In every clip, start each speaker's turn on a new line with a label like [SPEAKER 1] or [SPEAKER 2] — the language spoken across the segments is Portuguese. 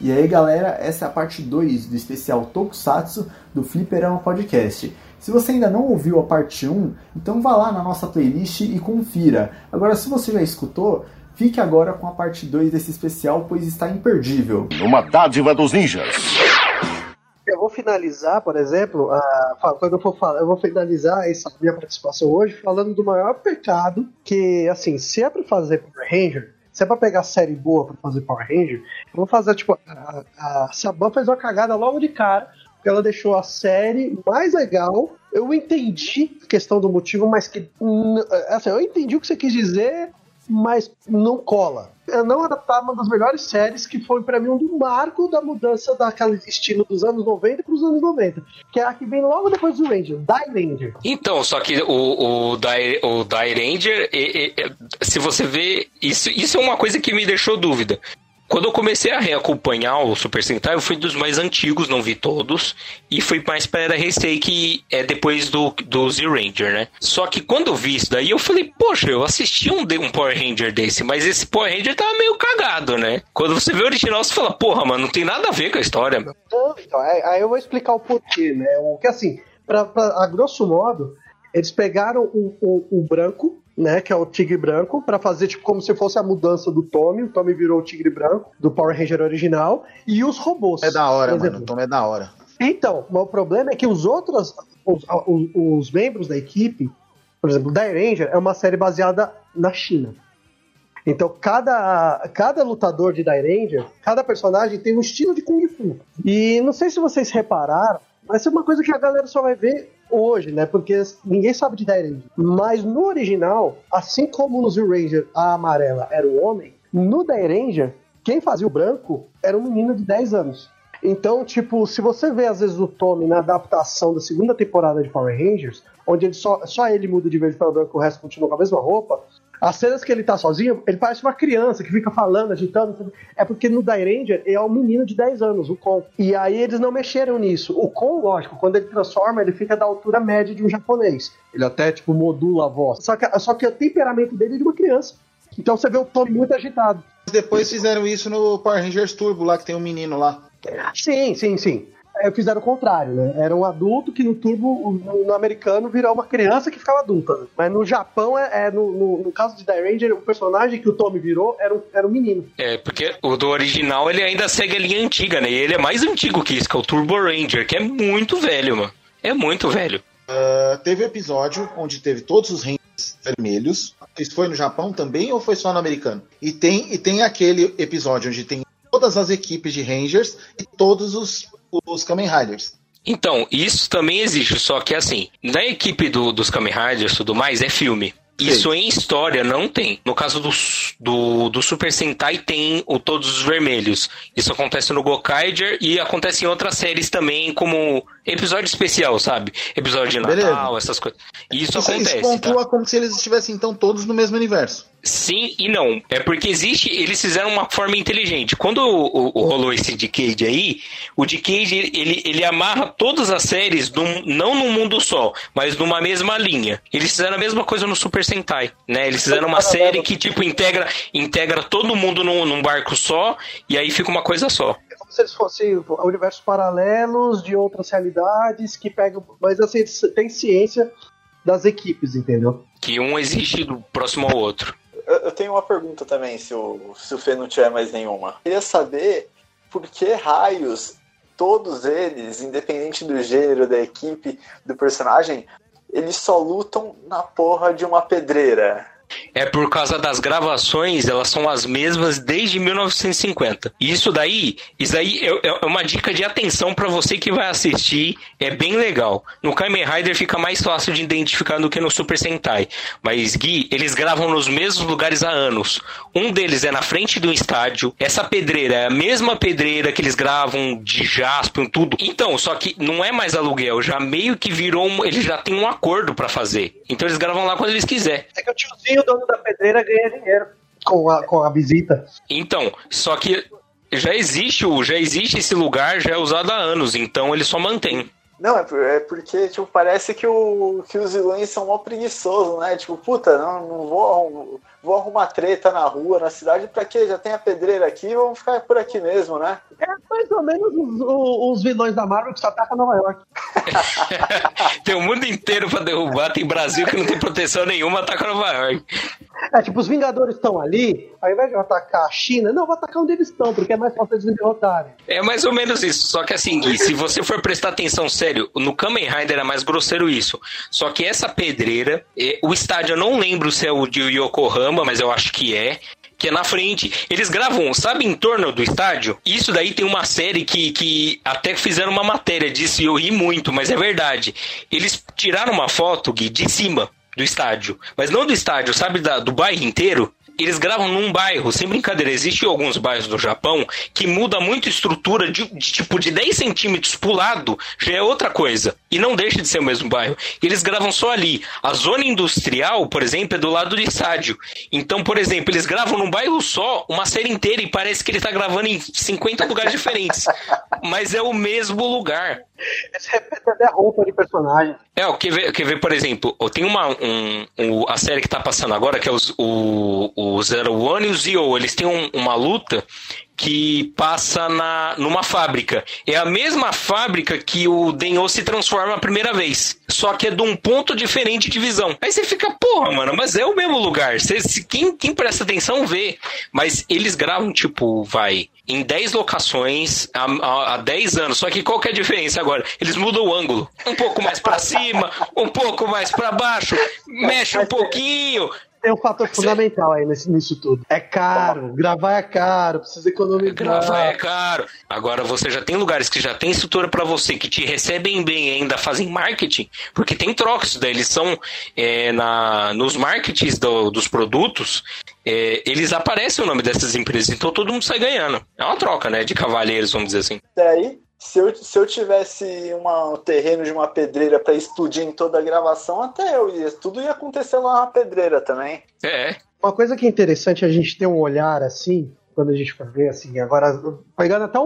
[SPEAKER 1] E aí, galera, essa é a parte 2 do especial Tokusatsu do Fliperama Podcast. Se você ainda não ouviu a parte 1, então vá lá na nossa playlist e confira. Agora, se você já escutou, fique agora com a parte 2 desse especial, pois está imperdível.
[SPEAKER 2] Uma dádiva dos ninjas.
[SPEAKER 3] Eu vou finalizar, por exemplo, a, quando eu for falar, eu vou finalizar essa minha participação hoje falando do maior pecado que, assim, se é pra fazer Power Ranger, se é pra pegar série boa pra fazer Power Ranger, vou fazer, tipo, a, a Saban fez uma cagada logo de cara, porque ela deixou a série mais legal. Eu entendi a questão do motivo, mas que. Assim, eu entendi o que você quis dizer, mas não cola. Eu não adaptar uma das melhores séries que foi para mim um marco da mudança daquele estilo dos anos 90 para os anos 90, que é a que vem logo depois do Ranger, Die Ranger.
[SPEAKER 4] Então, só que o, o, Die, o Die Ranger, se você vê, isso, isso é uma coisa que me deixou dúvida. Quando eu comecei a reacompanhar o Super Sentai, eu fui dos mais antigos, não vi todos, e fui mais para Era Heisei, que é depois do, do Z-Ranger, né? Só que quando eu vi isso daí, eu falei, poxa, eu assisti um, um Power Ranger desse, mas esse Power Ranger tava meio cagado, né? Quando você vê o original, você fala, porra, mano, não tem nada a ver com a história.
[SPEAKER 3] Então, então aí eu vou explicar o porquê, né? O que assim, pra, pra, a grosso modo, eles pegaram o, o, o branco, né, que é o tigre branco, para fazer tipo como se fosse a mudança do Tommy. O Tommy virou o tigre branco do Power Ranger original e os robôs.
[SPEAKER 5] É da hora, mano. O Tommy é da hora.
[SPEAKER 3] Então, o problema é que os outros, os, os, os membros da equipe, por exemplo, Die Ranger é uma série baseada na China. Então, cada, cada lutador de Die Ranger, cada personagem tem um estilo de Kung Fu. E não sei se vocês repararam, mas é uma coisa que a galera só vai ver hoje, né? Porque ninguém sabe de Die Ranger. Mas no original, assim como no Zero Ranger a amarela era o homem, no Ranger, quem fazia o branco era um menino de 10 anos. Então, tipo, se você vê às vezes o Tommy na adaptação da segunda temporada de Power Rangers, onde ele só, só ele muda de verde para branco, o resto continua com a mesma roupa, as cenas que ele tá sozinho, ele parece uma criança que fica falando, agitando. É porque no Die Ranger é um menino de 10 anos, o Kon. E aí eles não mexeram nisso. O Kon, lógico, quando ele transforma, ele fica da altura média de um japonês. Ele até, tipo, modula a voz. Só que, só que o temperamento dele é de uma criança. Então você vê o Tommy muito agitado.
[SPEAKER 5] Depois fizeram isso no Power Rangers Turbo, lá que tem um menino lá.
[SPEAKER 3] Sim, sim, sim. Fizeram o contrário, né? Era um adulto que no turbo, no, no americano, virou uma criança que ficava adulta. Né? Mas no Japão, é, é no, no, no, caso de Die Ranger, o personagem que o Tommy virou era um, era um menino.
[SPEAKER 4] É, porque o do original ele ainda segue a linha antiga, né? E ele é mais antigo que isso, que é o Turbo Ranger, que é muito velho, mano. É muito velho.
[SPEAKER 5] Uh, teve episódio onde teve todos os Rangers vermelhos. Isso foi no Japão também ou foi só no americano? E tem, e tem aquele episódio onde tem todas as equipes de Rangers e todos os os Kamen Riders.
[SPEAKER 4] Então, isso também existe, só que assim, na equipe do, dos Kamen Riders e tudo mais, é filme. Isso em história não tem. No caso do, do, do, Super Sentai tem o Todos os Vermelhos. Isso acontece no Gokaiger e acontece em outras séries também, como episódio especial, sabe? Episódio de Natal, Beleza. essas coisas. Isso, isso acontece. Isso
[SPEAKER 5] pontua tá? como se eles estivessem então todos no mesmo universo.
[SPEAKER 4] Sim e não. É porque existe. Eles fizeram uma forma inteligente. Quando o, o, rolou esse Decade aí, o Decade ele, ele amarra todas as séries num, não num mundo só, mas numa mesma linha. Eles fizeram a mesma coisa no Super Sentai, né? Eles fizeram uma série que tipo integra, integra todo mundo num, num barco só e aí fica uma coisa só
[SPEAKER 3] é como se eles fossem universos paralelos de outras realidades que pegam. Mas assim, tem ciência das equipes, entendeu?
[SPEAKER 4] Que um existe do próximo ao outro.
[SPEAKER 6] Eu tenho uma pergunta também, se o, se o Fê não tiver mais nenhuma. Eu queria saber por que raios todos eles, independente do gênero, da equipe, do personagem, eles só lutam na porra de uma pedreira.
[SPEAKER 4] É por causa das gravações, elas são as mesmas desde 1950. E isso daí, isso daí é, é uma dica de atenção para você que vai assistir, é bem legal. No Kamen Rider fica mais fácil de identificar do que no Super Sentai. Mas Gui, eles gravam nos mesmos lugares há anos. Um deles é na frente do estádio. Essa pedreira é a mesma pedreira que eles gravam de Jaspion, tudo. Então, só que não é mais aluguel, já meio que virou, um, eles já têm um acordo para fazer. Então eles gravam lá quando eles quiserem.
[SPEAKER 3] É que o tiozinho o dono da pedreira ganha dinheiro com a, com a visita.
[SPEAKER 4] Então, só que já existe o, já existe esse lugar, já é usado há anos, então ele só mantém.
[SPEAKER 6] Não, é, é porque, tipo, parece que, o, que os vilões são mó preguiçosos, né? Tipo, puta, não, não vou, vou arrumar treta na rua, na cidade, pra quê? Já tem a pedreira aqui, vamos ficar por aqui mesmo, né?
[SPEAKER 3] É mais ou menos os, os- os vilões da Marvel que só atacam Nova York.
[SPEAKER 4] Tem o mundo inteiro pra derrubar, tem Brasil que não tem proteção nenhuma, ataca Nova York.
[SPEAKER 3] É, tipo, os Vingadores estão ali, ao invés de eu atacar a China, não, vou atacar onde eles estão, porque é mais fácil eles me derrotarem.
[SPEAKER 4] É mais ou menos isso. Só que assim, Gui, se você for prestar atenção sério, no Kamen Rider é mais grosseiro isso. Só que essa pedreira, é, o estádio eu não lembro se é o de Yokohama, mas eu acho que é. Que é na frente. Eles gravam, sabe, em torno do estádio? Isso daí tem uma série que, que até fizeram uma matéria disso e eu ri muito, mas é verdade. Eles tiraram uma foto, Gui, de cima do estádio. Mas não do estádio, sabe, da- do bairro inteiro? Eles gravam num bairro, sem brincadeira, existem alguns bairros do Japão que muda muito a estrutura de, de tipo de 10 centímetros pro lado, já é outra coisa. E não deixa de ser o mesmo bairro. Eles gravam só ali. A zona industrial, por exemplo, é do lado do estádio. Então, por exemplo, eles gravam num bairro só uma série inteira e parece que ele tá gravando em 50 lugares diferentes. Mas é o mesmo lugar.
[SPEAKER 3] Eles repetem até a roupa de personagem.
[SPEAKER 4] É, o que ver, quer ver, por exemplo, tem uma um, um- a série que tá passando agora, que é os, o, o Zero One e o Zio. Eles têm um- uma luta que passa na, numa fábrica. É a mesma fábrica que o Denho se transforma a primeira vez. Só que é de um ponto diferente de visão. Aí você fica, porra, mano, mas é o mesmo lugar. Você, quem, quem presta atenção vê. Mas eles gravam, tipo, vai, em 10 locações há, há, há 10 anos. Só que qual que é a diferença agora? Eles mudam o ângulo. Um pouco mais pra cima, um pouco mais pra baixo, mexe um pouquinho.
[SPEAKER 3] Tem um fator fundamental aí nesse, nisso tudo. É caro, gravar é caro, precisa economizar.
[SPEAKER 4] Gravar é caro. Agora você já tem lugares que já tem estrutura pra você, que te recebem bem e ainda fazem marketing, porque tem trocas, daí eles são é, na, nos marketings do- dos produtos, é, eles aparecem o nome dessas empresas, então todo mundo sai ganhando. É uma troca, né? De cavalheiros, vamos dizer assim.
[SPEAKER 6] Daí, se eu, se eu tivesse uma, um terreno de uma pedreira pra explodir em toda a gravação, até eu ia. Tudo ia acontecer lá na pedreira também.
[SPEAKER 4] É.
[SPEAKER 3] Uma coisa que é interessante a gente ter um olhar assim, quando a gente for ver assim, agora pegando até um-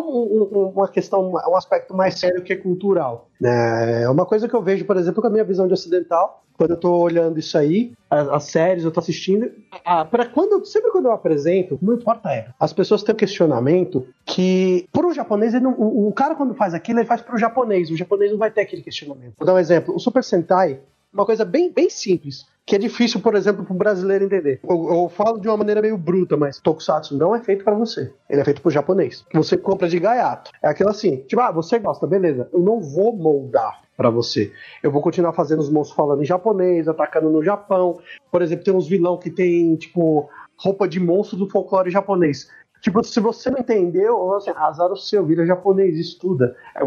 [SPEAKER 3] um- uma questão, um aspecto mais sério que é cultural. né? É uma coisa que eu vejo, por exemplo, com a minha visão de ocidental, quando eu tô olhando isso aí, as, as séries, eu tô assistindo, para quando sempre quando eu apresento, não importa é, as pessoas têm um questionamento que pro japonês, não- o, o cara quando faz aquilo, ele faz pro japonês, o japonês não vai ter aquele questionamento. Vou dar um exemplo, o Super Sentai, uma coisa bem, bem simples, que é difícil, por exemplo, para o brasileiro entender. Eu, eu falo de uma maneira meio bruta, mas Tokusatsu não é feito para você. Ele é feito para o japonês. Você compra de gaiato. É aquilo assim, tipo, ah, você gosta, beleza. Eu não vou moldar para você. Eu vou continuar fazendo os monstros falando em japonês, atacando no Japão. Por exemplo, tem uns vilão que tem, tipo, roupa de monstro do folclore japonês. Tipo, se você não entendeu, assim, azar o seu, vira japonês, estuda. É,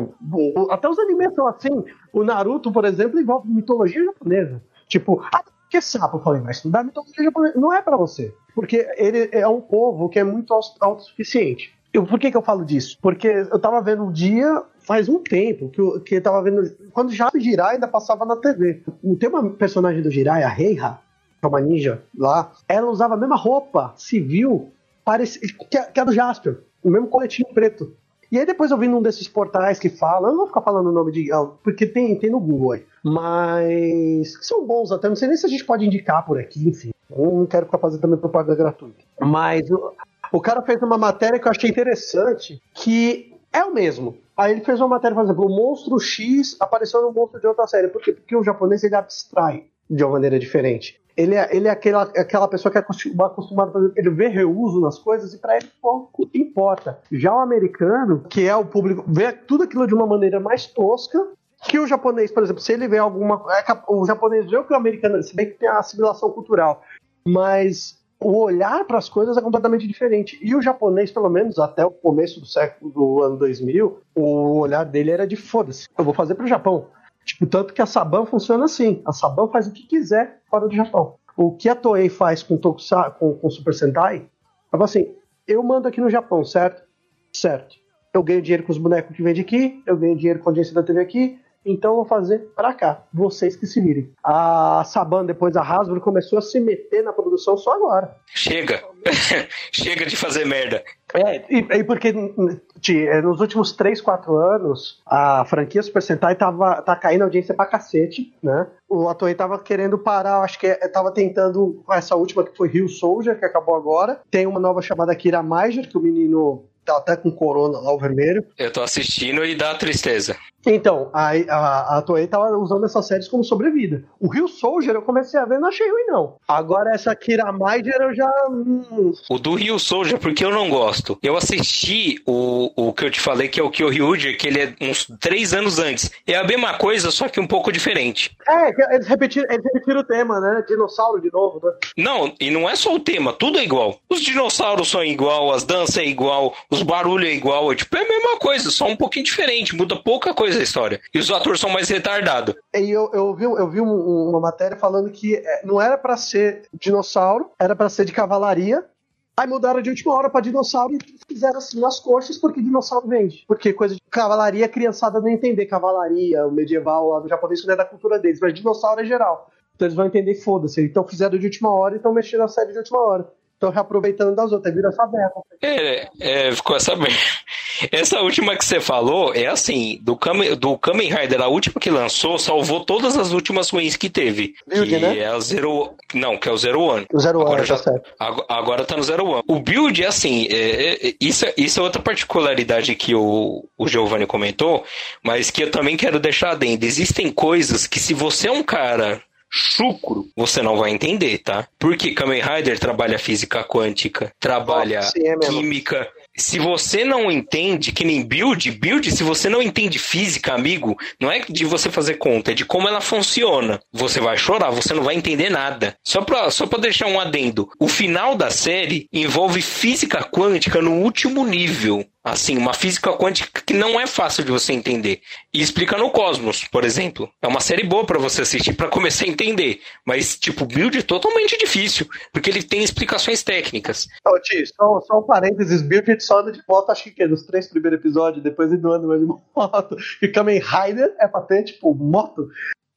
[SPEAKER 3] até os animes são assim. O Naruto, por exemplo, envolve mitologia japonesa. Tipo, ah, que sapo? Eu falei, mas estudar mitologia japonesa não é pra você. Porque ele é um povo que é muito autossuficiente. Eu, por que, que eu falo disso? Porque eu tava vendo um dia, faz um tempo, que eu, que eu tava vendo. Quando já o Jirai ainda passava na TV. Tem uma personagem do Jirai, a Reiha, que é uma ninja lá, ela usava a mesma roupa civil parece, que, a, que a do Jasper, o mesmo coletinho preto. E aí depois eu vi num desses portais que fala, eu não vou ficar falando o nome de. ah, Porque tem, tem no Google aí. Mas. são bons até, não sei nem se a gente pode indicar por aqui, enfim. Eu não quero ficar fazendo também propaganda gratuita. Mas o cara fez uma matéria que eu achei interessante, que é o mesmo. Aí ele fez uma matéria, por exemplo, o monstro X apareceu no monstro de outra série. Por quê? Porque o japonês ele abstrai de uma maneira diferente. Ele é, ele é aquela, aquela pessoa que é acostum- acostumada a. Ele vê reuso nas coisas e pra ele pouco importa. Já o americano, que é o público, vê tudo aquilo de uma maneira mais tosca. Que o japonês, por exemplo, se ele vê alguma. é o japonês vê o que o americano. Se bem que tem a assimilação cultural. Mas o olhar para as coisas é completamente diferente. E o japonês, pelo menos até o começo do século do ano 2000, o olhar dele era de foda-se. Eu vou fazer pro Japão. Tipo, tanto que a Saban funciona assim. A Saban faz o que quiser fora do Japão. O que a Toei faz com, Tokusa, com, com Super Sentai, é assim, eu mando aqui no Japão, certo? Certo. Eu ganho dinheiro com os bonecos que vende aqui, eu ganho dinheiro com a audiência da TV aqui, então eu vou fazer pra cá. Vocês que se virem. A Saban, depois a Hasbro, começou a se meter na produção só agora.
[SPEAKER 4] Chega. Chega de fazer merda.
[SPEAKER 3] É, e, e porque é, nos últimos 3, 4 anos, a franquia Super Sentai tava, tá caindo audiência pra cacete, né? O Toei tava querendo parar, acho que é, tava tentando essa última que foi Rio Soldier, que acabou agora. Tem uma nova chamada Kira Major, que o menino tá até com corona lá, o vermelho.
[SPEAKER 4] Eu tô assistindo e dá tristeza.
[SPEAKER 3] Então, a, a, a Toei tava usando essas séries como sobrevida. O Rio Soldier eu comecei a ver, não achei ruim, não. Agora essa Kira Major eu já. Hum...
[SPEAKER 4] O do Rio Soldier, porque eu não gosto. Eu assisti o, o que eu te falei, que é o Kyoryuger, que ele é uns três anos antes. É a mesma coisa, só que um pouco diferente.
[SPEAKER 3] É, eles repetiram, eles repetiram o tema, né? Dinossauro de novo, né?
[SPEAKER 4] Não, e não é só o tema, tudo é igual. Os dinossauros são igual, as danças é igual, os barulhos é igual. É, tipo, é a mesma coisa, só um pouquinho diferente, muda pouca coisa a história. E os atores são mais retardados.
[SPEAKER 3] E eu, eu vi, eu vi um, uma matéria falando que é, não era para ser dinossauro, era para ser de cavalaria. Aí mudaram de última hora pra dinossauro e fizeram assim nas coxas, porque dinossauro vende. Porque coisa de cavalaria, criançada não entender cavalaria, o medieval lá do japonês, não é da cultura deles, mas dinossauro é geral. Então eles vão entender, foda-se. Então fizeram de última hora e estão mexendo na série de última hora. Estão reaproveitando das outras, vira essa merda.
[SPEAKER 4] É, é, ficou essa merda. Essa última que você falou é assim, do Kamen, do Kamen Rider, a última que lançou, salvou todas as últimas ruins que teve.
[SPEAKER 3] Build,
[SPEAKER 4] que
[SPEAKER 3] né?
[SPEAKER 4] é o Zero. Não, que é o Zero One.
[SPEAKER 3] O Zero
[SPEAKER 4] agora
[SPEAKER 3] One,
[SPEAKER 4] já,
[SPEAKER 3] tá certo.
[SPEAKER 4] Agora, tá no Zero One. O build é assim, é, é, isso, é- isso é outra particularidade que o, o Giovanni comentou, mas que eu também quero deixar adendo. Existem coisas que se você é um cara chucro, você não vai entender, tá? Porque Kamen Rider trabalha física quântica, trabalha
[SPEAKER 3] Sim, é
[SPEAKER 4] química. Se você não entende, que nem build, build, se você não entende física, amigo, não é de você fazer conta, é de como ela funciona. Você vai chorar, você não vai entender nada. Só pra, só pra deixar um adendo. O final da série envolve física quântica no último nível. Assim, uma física quântica que não é fácil de você entender. E explica no Cosmos, por exemplo. É uma série boa pra você assistir pra começar a entender. Mas, tipo, build é totalmente difícil. Porque ele tem explicações técnicas.
[SPEAKER 3] Ô, Ti, só, só um parênteses, Build só anda de moto, acho que é dos três primeiros episódios, depois ele não anda mais de moto. E Kamen Rider é pra ter, tipo, moto.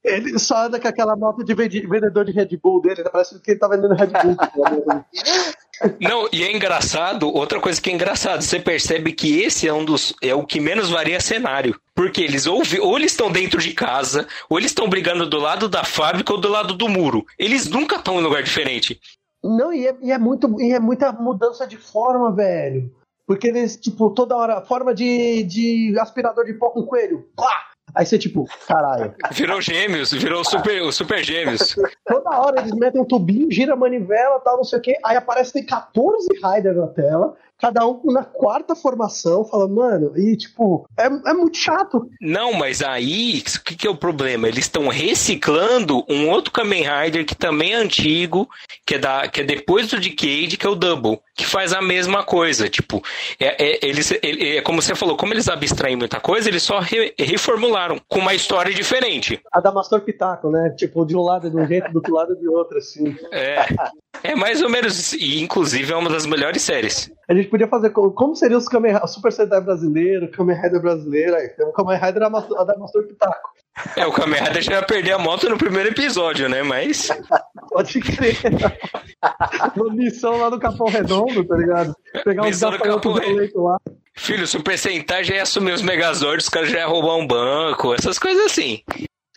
[SPEAKER 3] Ele só anda com aquela moto de vendedor de Red Bull dele, parece que ele tá vendendo Red Bull.
[SPEAKER 4] Não, e é engraçado, outra coisa que é engraçado, você percebe que esse é um dos é o que menos varia cenário. Porque eles ou, ou eles estão dentro de casa, ou eles estão brigando do lado da fábrica ou do lado do muro. Eles nunca estão em lugar diferente.
[SPEAKER 3] Não, e é, e é muito, e é muita mudança de forma, velho. Porque eles, tipo, toda hora, forma de, de aspirador de pó com coelho. Pá! Aí você, tipo, caralho.
[SPEAKER 4] Virou gêmeos, virou super, super gêmeos.
[SPEAKER 3] Toda hora eles metem um tubinho, gira a manivela, tal, não sei o quê. Aí aparece tem 14 Riders na tela, cada um na quarta formação, fala, mano, e tipo, é, é muito chato.
[SPEAKER 4] Não, mas aí, o que, que é o problema? Eles estão reciclando um outro Kamen Rider que também é antigo, que é, da, que é depois do Decade, que é o Double, que faz a mesma coisa. Tipo, é, é, eles, ele- é como você falou, como eles abstraem muita coisa, eles só re- reformularam com uma história diferente.
[SPEAKER 3] A da Mastor Pitaco, né? Tipo, de um lado é de um jeito, do outro lado é de outro, assim.
[SPEAKER 4] É, é mais ou menos. E, inclusive, é uma das melhores séries.
[SPEAKER 3] A gente podia fazer co- como seriam os Kamen, o Super Sentai brasileiro, Kamen Rider brasileiro, aí tem o Kamen Rider da Mastor Pitaco.
[SPEAKER 4] É, o Kamen Rider já ia perder a moto no primeiro episódio, né? Mas.
[SPEAKER 3] Pode crer. Uma missão lá no Capão Redondo, tá ligado? Pegar
[SPEAKER 4] Missão no
[SPEAKER 3] gafanhotos lá.
[SPEAKER 4] Filho, o Super Sentai já ia assumir os Megazords, os caras já iam roubar um banco, essas coisas assim.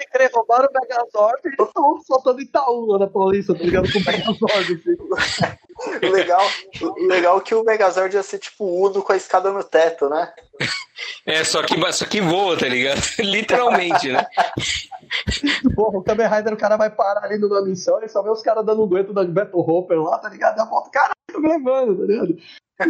[SPEAKER 3] Se querer roubar o Megazord, eles estão soltando Itaú lá na polícia, tá ligado? Com o Megazord, assim.
[SPEAKER 6] O legal, legal é que o Megazord ia ser tipo Uno com a escada no teto, né?
[SPEAKER 4] É, só que, só que voa, tá ligado? Literalmente, né?
[SPEAKER 3] Porra, o Kamen Rider, o cara vai parar ali numa missão e só vê os caras dando um aguento da Beto Hopper lá, tá ligado? E a moto, caralho, tô levando, tá ligado?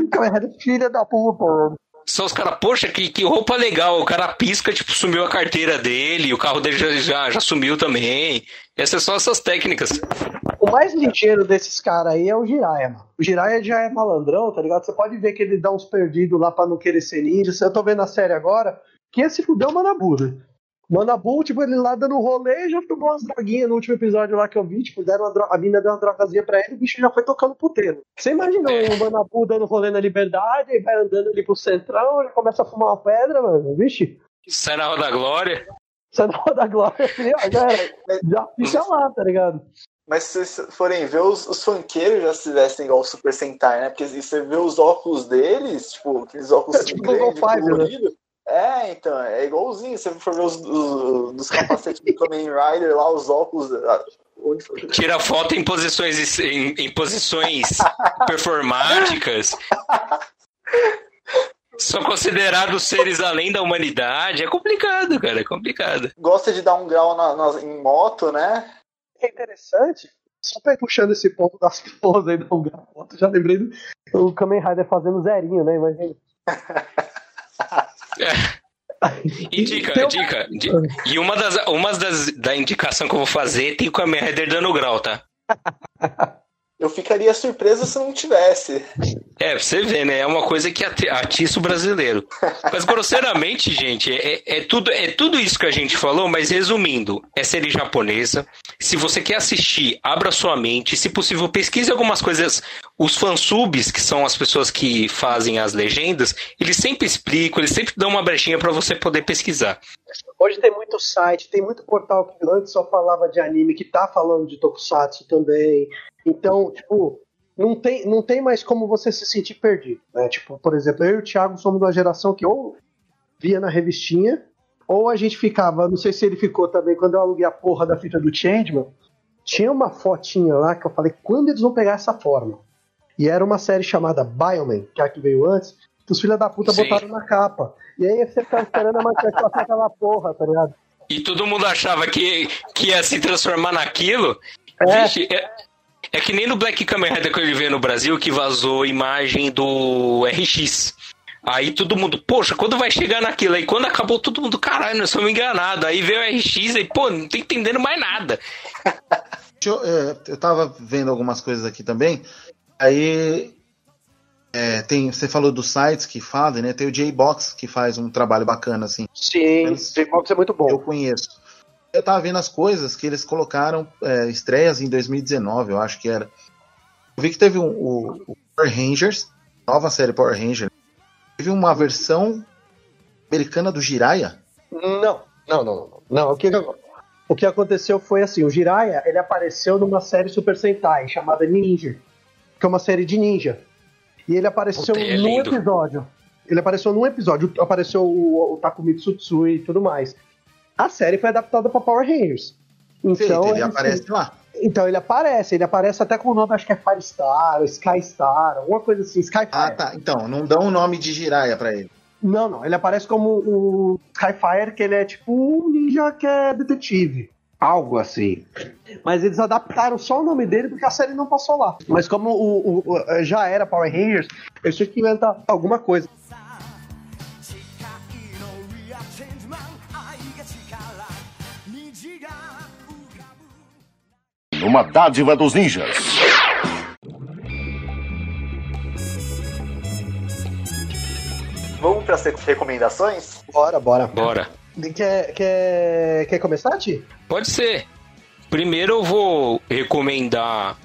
[SPEAKER 3] O Kamen Rider, filha da puta, mano.
[SPEAKER 4] Só os caras, poxa, que, que roupa legal. O cara pisca, tipo, sumiu a carteira dele, o carro dele já, já, já sumiu também. Essas são essas técnicas.
[SPEAKER 3] O mais ligeiro desses caras aí é o Jiraiya, mano. O Jiraiya já é malandrão, tá ligado? Você pode ver que ele dá uns perdidos lá pra não querer ser ninja. Eu tô vendo a série agora. Quem se fudeu é o Manabu, né? O Manabu, tipo, ele lá dando rolê já tomou umas droguinhas no último episódio lá que eu vi. Tipo, deram uma dro... a mina deu uma drogazinha pra ele, o bicho já foi tocando puteiro. Você imagina o Manabu dando rolê na liberdade, aí vai andando ali pro centrão, já começa a fumar uma pedra, mano. Vixe.
[SPEAKER 4] Sai na Roda Glória.
[SPEAKER 3] Sai do da glória, assim, ó, já era. Já fica lá, tá ligado?
[SPEAKER 6] Mas se vocês forem ver, os, os funkeiros já se vestem igual o Super Sentai, né? Porque você vê os óculos deles, tipo, aqueles óculos
[SPEAKER 3] É tipo
[SPEAKER 6] grandes,
[SPEAKER 3] Low Five, né?
[SPEAKER 6] É, então, é igualzinho. Se você for ver os, os dos capacetes do Kamen Rider lá, os óculos. ah, Onde?
[SPEAKER 4] Tira foto em posições, em, em posições performáticas. São considerados seres além da humanidade. É complicado, cara. É complicado.
[SPEAKER 6] Gosta de dar um grau na, na- em moto, né?
[SPEAKER 3] É interessante, ir puxando esse ponto das poses aí do foto, já lembrei do o Kamen Rider fazendo zerinho, né? Imagina.
[SPEAKER 4] E dica,
[SPEAKER 3] um-
[SPEAKER 4] dica. di- E uma das, uma das da indicação que eu vou fazer tem o Kamen Rider dando grau, tá?
[SPEAKER 6] Eu ficaria surpreso se não tivesse.
[SPEAKER 4] É, pra você ver, né? É uma coisa que ati- atiça o brasileiro. Mas grosseiramente, gente, é, é tudo, é tudo isso que a gente falou, mas resumindo, é série japonesa. Se você quer assistir, abra sua mente. Se possível, pesquise algumas coisas. Os fansubs, que são as pessoas que fazem as legendas, eles sempre explicam, eles sempre dão uma brechinha pra você poder pesquisar.
[SPEAKER 3] Hoje tem muito site, tem muito portal que antes só falava de anime, que tá falando de tokusatsu também. Então, tipo, não tem, não tem mais como você se sentir perdido. Né? Tipo, por exemplo, eu e o Thiago somos de uma geração que ou via na revistinha, ou a gente ficava, não sei se ele ficou também, quando eu aluguei a porra da fita do Changeman, tinha uma fotinha lá que eu falei, quando eles vão pegar essa forma? E era uma série chamada Bioman, que é a que veio antes, que os filhos da puta
[SPEAKER 4] Sim.
[SPEAKER 3] botaram na capa. E aí você ficava esperando a manchete passar aquela porra, tá ligado?
[SPEAKER 4] E todo mundo achava que, que ia se transformar naquilo.
[SPEAKER 3] É.
[SPEAKER 4] É, é que nem no Black Kamen Rider que ele veio no Brasil que vazou imagem do RX. Aí todo mundo, poxa, quando vai chegar naquilo? Aí quando acabou, todo mundo, caralho, nós somos enganados. Aí veio o RX e, pô, não tô entendendo mais nada.
[SPEAKER 5] Deixa Eu, é, eu tava vendo algumas coisas aqui também. Aí é, tem, você falou dos sites que fazem, né? Tem o J-Box que faz um trabalho bacana, assim.
[SPEAKER 3] Sim, J-Box é muito bom.
[SPEAKER 5] Eu conheço. Eu tava vendo as coisas que eles colocaram é, estreias em 2019, eu acho que era. Eu vi que teve um, o, o Power Rangers, nova série Power Rangers. Teve uma versão americana do Jiraiya.
[SPEAKER 3] Não, não, não, não. não. O, que, o que aconteceu foi assim, o Jiraiya, ele apareceu numa série Super Sentai chamada Ninja, que é uma série de ninja. E ele apareceu
[SPEAKER 4] Puta, é
[SPEAKER 3] num episódio. Ele apareceu num episódio, apareceu o, o Takumitsu Tsui e tudo mais. A série foi adaptada para Power Rangers. Então,
[SPEAKER 5] Feito, ele
[SPEAKER 3] ele-
[SPEAKER 5] aparece lá.
[SPEAKER 3] então ele aparece, ele aparece até com o nome, acho que é Firestar, Skystar, alguma coisa assim, Skyfire.
[SPEAKER 5] Ah, tá. Então, não dão o nome de Jiraiya pra ele.
[SPEAKER 3] Não, não. Ele aparece como o Skyfire, que ele é tipo um ninja que é detetive. Algo assim. Mas eles adaptaram só o nome dele porque a série não passou lá. Mas como o, o- o- já era Power Rangers, eles tinham que inventar alguma coisa.
[SPEAKER 7] Uma dádiva dos ninjas.
[SPEAKER 6] Vamos para as recomendações?
[SPEAKER 3] Bora, bora.
[SPEAKER 4] Bora.
[SPEAKER 3] Quer, quer, quer começar, Ti?
[SPEAKER 4] Pode ser. Primeiro eu vou recomendar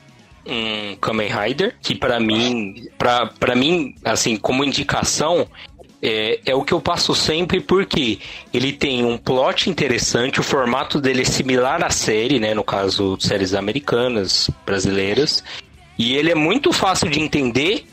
[SPEAKER 4] um Kamen Rider, que pra mim, pra mim, assim, como indicação, é, é o que eu passo sempre porque ele tem um plot interessante, o formato dele é similar à série, né, no caso, séries americanas, brasileiras, e ele é muito fácil de entender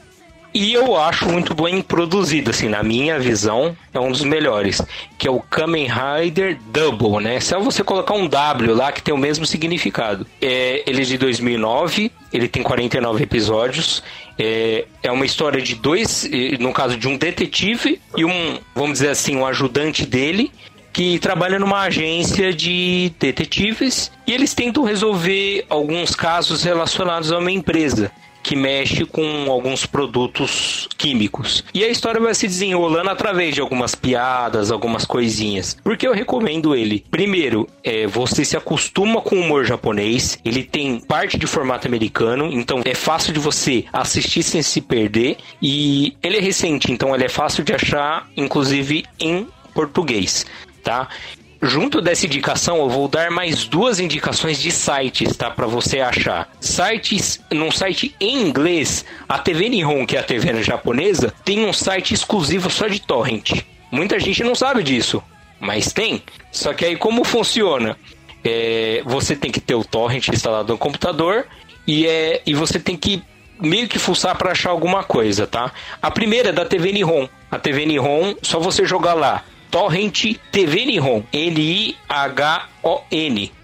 [SPEAKER 4] e eu acho muito bem produzido, assim, na minha visão, é um dos melhores, que é o Kamen Rider Double, né? Só você colocar um W lá que tem o mesmo significado. É, ele é de 2009, ele tem 49 episódios, é, é uma história de dois, no caso de um detetive e um, vamos dizer assim, um ajudante dele, que trabalha numa agência de detetives e eles tentam resolver alguns casos relacionados a uma empresa que mexe com alguns produtos químicos. E a história vai se desenrolando através de algumas piadas, algumas coisinhas. Porque eu recomendo ele. Primeiro, é, você se acostuma com o humor japonês. Ele tem parte de formato americano, então é fácil de você assistir sem se perder. E ele é recente, então ele é fácil de achar, inclusive em português, tá? Junto dessa indicação, eu vou dar mais duas indicações de sites, tá? Para você achar. Sites, num site em inglês, a TV Nihon, que é a TV japonesa, tem um site exclusivo só de torrent. Muita gente não sabe disso. mas tem. Só que aí como funciona? É, você tem que ter o torrent instalado no computador e, é, e você tem que meio que fuçar para achar alguma coisa, tá? A primeira é da TV Nihon. A TV Nihon, só você jogar lá, torrent TV Nihon, N-I-H-O-N,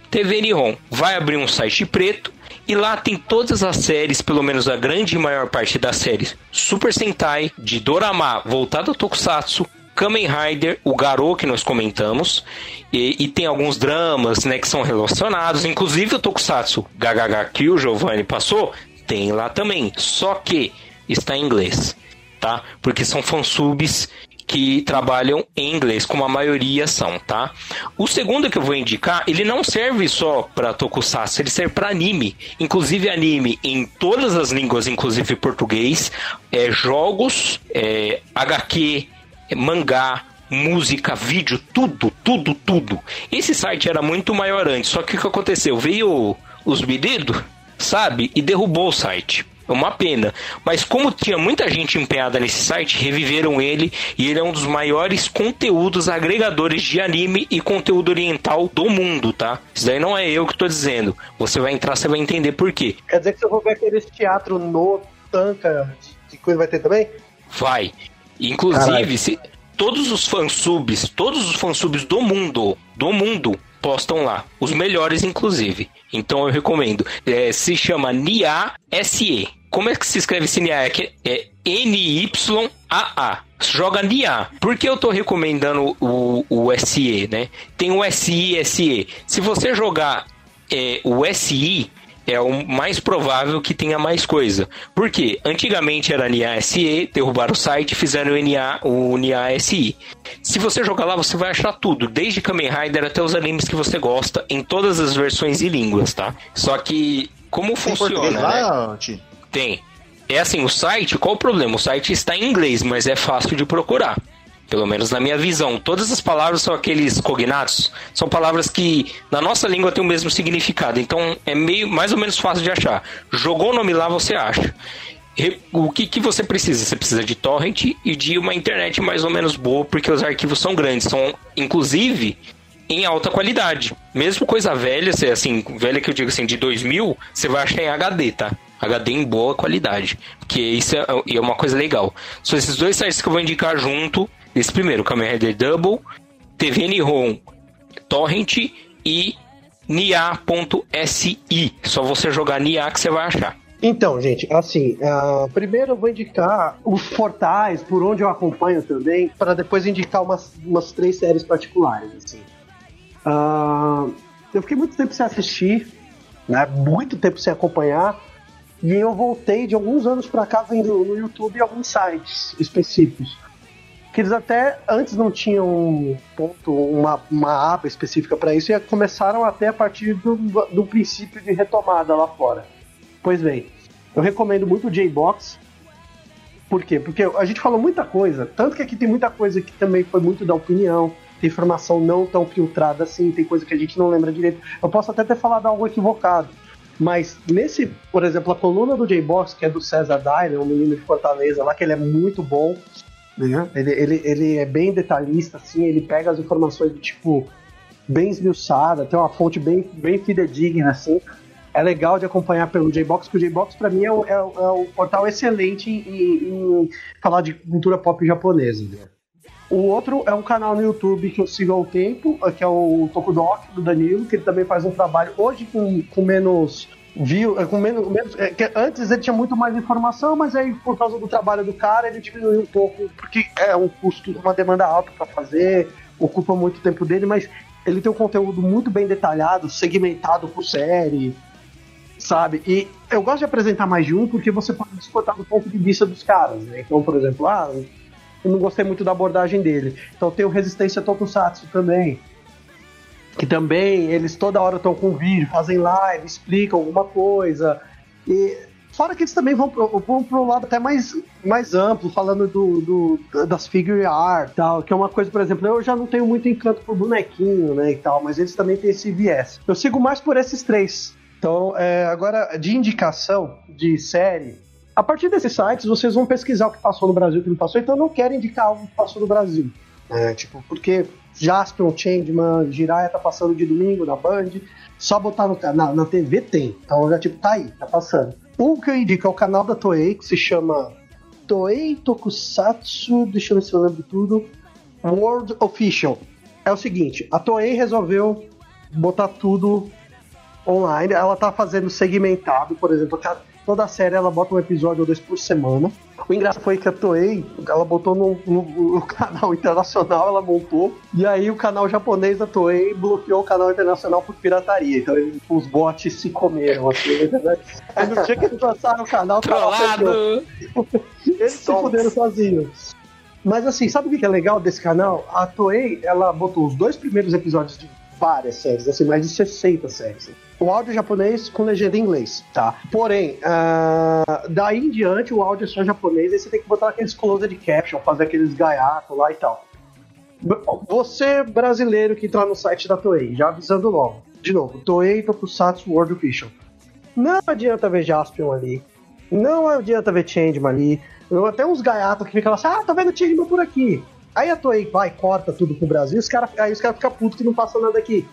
[SPEAKER 4] TV Nihon. Vai abrir um site preto e lá tem todas as séries, pelo menos a grande e maior parte das séries Super Sentai, de Dorama, voltado ao Tokusatsu, Kamen Rider, o Garou que nós comentamos, e, e, tem alguns dramas, né, que são relacionados, inclusive o Tokusatsu GHG que o Giovanni passou, tem lá também, só que está em inglês, tá? Porque são fansubs que trabalham em inglês, como a maioria são, tá? O segundo que eu vou indicar, ele não serve só para tokusatsu, ele serve para anime, inclusive anime em todas as línguas, inclusive português, é, jogos, é, HQ, é, mangá, música, vídeo, tudo, tudo, tudo. Esse site era muito maior antes, só que o que aconteceu? Veio os pedidos, sabe? E derrubou o site. É uma pena. Mas como tinha muita gente empenhada nesse site, reviveram ele e ele é um dos maiores conteúdos agregadores de anime e conteúdo oriental do mundo, tá? Isso daí não é eu que tô dizendo. Você vai entrar, você vai entender por quê.
[SPEAKER 3] Quer dizer que se eu vou ver aquele teatro no Tanca, que coisa vai ter também?
[SPEAKER 4] Vai. Inclusive, se, todos os fansubs, todos os fansubs do mundo, do mundo, postam lá. Os melhores, inclusive. Então eu recomendo. É, se chama NIA SE. Como é que se escreve esse NIA? É, é N-Y-A-A. Joga NIA. Por que eu tô recomendando o, o SE, né? Tem o SI SE. Se você jogar é, o SI, é o mais provável que tenha mais coisa. Por quê? Antigamente era NASE, derrubaram o site e fizeram o, NA, o NASI. Se você jogar lá, você vai achar tudo, desde Kamen Rider até os animes que você gosta, em todas as versões e línguas, tá? Só que, como funciona, né?
[SPEAKER 5] lá, Ti?
[SPEAKER 4] Tem. É assim, o site, qual o problema? O site está em inglês, mas é fácil de procurar. Pelo menos na minha visão. Todas as palavras são aqueles cognatos. São palavras que na nossa língua têm o mesmo significado. Então é meio mais ou menos fácil de achar. Jogou o nome lá, você acha. O que, que você precisa? Você precisa de torrent e de uma internet mais ou menos boa, porque os arquivos são grandes. São, inclusive, em alta qualidade. Mesmo coisa velha, se- assim, velha que eu digo assim, de 2000, você vai achar em HD, tá? HD em boa qualidade. Porque isso é, é uma coisa legal. São esses dois sites que eu vou indicar junto. Esse primeiro, Kamen Rider Double, TV Nihon Torrent e nia.si. Só você jogar nia que você vai achar.
[SPEAKER 3] Então, gente, assim, ah, primeiro eu vou indicar os portais por onde eu acompanho também, para depois indicar umas, umas três séries particulares. Assim. Ah, eu fiquei muito tempo sem assistir, né, muito tempo sem acompanhar, e eu voltei de alguns anos para cá vendo no YouTube alguns sites específicos. Que eles até antes não tinham ponto, uma, uma aba específica para isso, e começaram até a partir do, do princípio de retomada lá fora. Pois bem, eu recomendo muito o J-Box. Por quê? Porque a gente falou muita coisa, tanto que aqui tem muita coisa que também foi muito da opinião, tem informação não tão filtrada assim, tem coisa que a gente não lembra direito. Eu posso até ter falado algo equivocado, mas nesse, por exemplo, a coluna do J-Box, que é do César Dyer, um menino de Fortaleza lá, que ele é muito bom, né? Ele, ele, ele é bem detalhista, assim, ele pega as informações do tipo bem esmiuçada, tem uma fonte bem, bem fidedigna, assim. É legal de acompanhar pelo J-Box, porque o J-Box pra mim é, o- é o- é um portal excelente em, em falar de cultura pop japonesa. né? O outro é um canal no YouTube que eu sigo há um tempo, que é o Tokudok, do Danilo, que ele também faz um trabalho hoje com, com menos view, é, com menos, menos é, antes ele tinha muito mais informação, mas aí por causa do trabalho do cara ele diminuiu um pouco, porque é um custo, uma demanda alta para fazer, ocupa muito tempo dele, mas ele tem um conteúdo muito bem detalhado, segmentado por série, sabe? E eu gosto de apresentar mais de um porque você pode disputar do ponto de vista dos caras, né? Então, por exemplo, ah, eu não gostei muito da abordagem dele. Então tem o Resistência Tokusatsu também. Que também eles toda hora estão com vídeo, fazem live, explicam alguma coisa. E fora que eles também vão pro, vão pro lado até mais, mais amplo, falando do, do- das figure art tal, que é uma coisa, por exemplo, eu já não tenho muito encanto por bonequinho, né, e tal, mas eles também têm esse viés. Eu sigo mais por esses três. Então, é, agora, de indicação de série, a partir desses sites, vocês vão pesquisar o que passou no Brasil e o que não passou, então eu não quero indicar algo que passou no Brasil. É, tipo, porque Jaspion, Changeman, Jiraiya tá passando de domingo na Band, só botar no, na, na TV tem. Então já tipo, tá aí, tá passando. Um que eu indico é o canal da Toei, que se chama Toei Tokusatsu, deixa eu ver se eu lembro tudo. World Official. É o seguinte, a Toei resolveu botar tudo online. Ela tá fazendo segmentado, por exemplo, cada- toda a série ela bota um episódio ou dois por semana. O engraçado foi que a Toei, ela botou no, no- no canal internacional, ela montou, e aí o canal japonês da Toei bloqueou o canal internacional por pirataria. Então eles- os bots se comeram, assim, né? Aí no dia que eles lançaram o canal.
[SPEAKER 4] Trollado!
[SPEAKER 3] Eles se fuderam sozinhos. Mas assim, sabe o que que é legal desse canal? A Toei, ela botou os dois primeiros episódios de várias séries, assim, mais de 60 séries. O áudio japonês com legenda em inglês, tá? Porém, ah, daí em diante o áudio é só japonês, aí você tem que botar aqueles closed caption, fazer aqueles gaiatos lá e tal. Você, brasileiro que entrar no site da Toei, já avisando logo. De novo, Toei Tokusatsu World Official. Não adianta ver Jaspion ali. Não adianta ver Changeman ali. Até uns gaiatos que ficam assim, ah, tá vendo Changeman por aqui. Aí a Toei vai, corta tudo pro Brasil, os cara, aí os caras ficam putos que não passa nada aqui.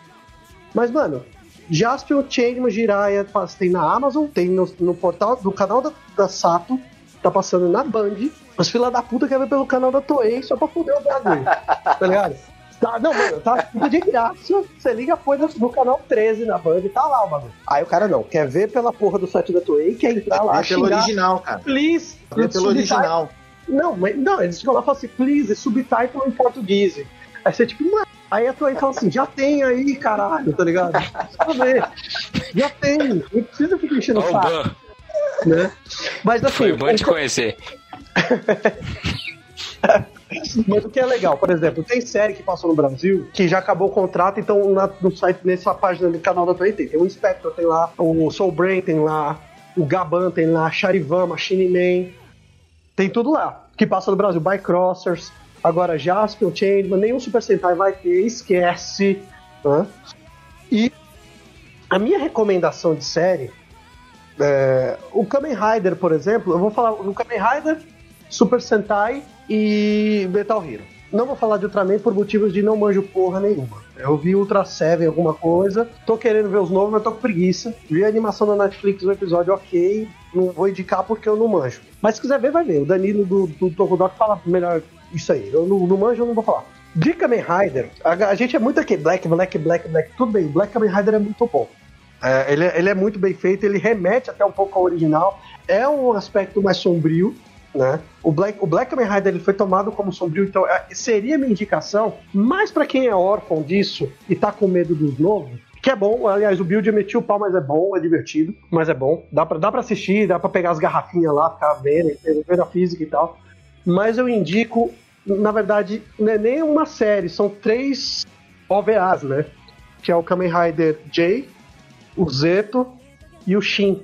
[SPEAKER 3] Mas, mano, Jaspion, Changeman, Jiraiya, tem na Amazon, tem no, no portal do canal da, da Sato, tá passando na Band. Os fila da puta querem ver pelo canal da Toei só pra foder o bagulho. tá ligado? Tá, não, mano, tá tudo de graça. Você liga, põe no, no canal 13 na Band e tá lá o bagulho. Aí o cara não, quer ver pela porra do site da Toei, quer entrar lá,
[SPEAKER 5] Vê pelo
[SPEAKER 3] xingar,
[SPEAKER 5] original, cara.
[SPEAKER 3] please.
[SPEAKER 5] Vê pelo
[SPEAKER 3] subtitle-
[SPEAKER 5] original.
[SPEAKER 3] Não, mas, não, eles ficam lá e falam assim, please, subtitle em português. Aí você tipo, mano. Aí a Toei fala assim, já tem aí, caralho, tá ligado? Já tem, não precisa ficar enchendo o saco, né? Mas assim,
[SPEAKER 4] Foi bom te conhecer.
[SPEAKER 3] Mas o que é legal, por exemplo, tem série que passou no Brasil que já acabou o contrato, então na- no site, nessa página do canal da Toei tem. Tem o Inspector, tem lá, o Soul Brain tem lá, o Gaban tem lá, Charivan, Machine Man, tem tudo lá. Que passa no Brasil, Bycrossers, agora Jaspion, Changeman, nenhum Super Sentai vai ter, esquece. né? E a minha recomendação de série, é, o Kamen Rider, por exemplo, eu vou falar no Kamen Rider, Super Sentai e Metal Hero. Não vou falar de Ultraman por motivos de não manjo porra nenhuma. Eu vi Ultra Seven alguma coisa, tô querendo ver os novos, mas tô com preguiça. Vi a animação da Netflix, um episódio ok, não vou indicar porque eu não manjo. Mas se quiser ver, vai ver. O Danilo do, do Tokudok fala melhor isso aí. Eu não, não manjo, eu não vou falar. De Kamen Rider, a, a gente é muito aqui, Black, Black, Black, Black, tudo bem. Black Kamen Rider é muito bom. É, ele, é- ele é muito bem feito, ele remete até um pouco ao original. É um aspecto mais sombrio, né? O Black, o Black Kamen Rider ele foi tomado como sombrio, então é, seria minha indicação, mas pra quem é órfão disso e tá com medo dos novos, que é bom, aliás, o build metiu o pau, mas é bom, é divertido, mas é bom. Dá pra, dá assistir, dá pra pegar as garrafinhas lá, ficar vendo, ver a física e tal. Mas eu indico, na verdade, não é nem uma série, são três OVAs, né? Que é o Kamen Rider J, o Zeto e o Shin.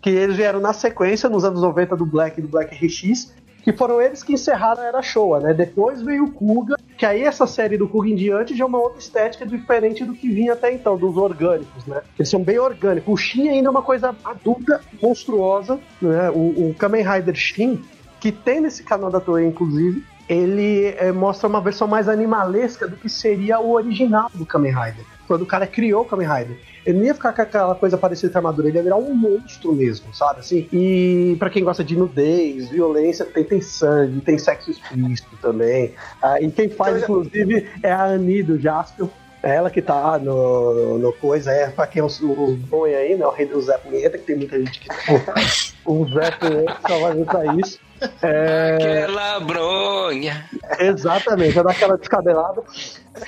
[SPEAKER 3] Que eles vieram na sequência nos anos 90 do Black e do Black RX, que foram eles que encerraram a Era Showa, né? Depois veio o Kuga, que aí essa série do Kuga em diante já é uma outra estética diferente do que vinha até então, dos orgânicos, né? Eles são bem orgânicos. O Shin ainda é uma coisa adulta, monstruosa, né? O, o Kamen Rider Shin, que tem nesse canal da Toei, inclusive, ele eh, mostra uma versão mais animalesca do que seria o original do Kamen Rider. Quando o cara criou o Kamen Rider. Ele não ia ficar com aquela coisa parecida com a armadura, ele ia virar um monstro mesmo, sabe? Assim, e pra quem gosta de nudez, violência, tem, tem sangue, tem sexo explícito também. Ah, e quem faz,
[SPEAKER 6] Então,
[SPEAKER 3] inclusive, é a Ani do Jaspion. É ela que tá no, no coisa, é pra quem os, os bons aí, né? O rei do Zé Punheta, que tem muita gente que. o Zé Punheta só vai pra isso. É,
[SPEAKER 4] Aquela bronha.
[SPEAKER 3] Exatamente, é daquela descabelada.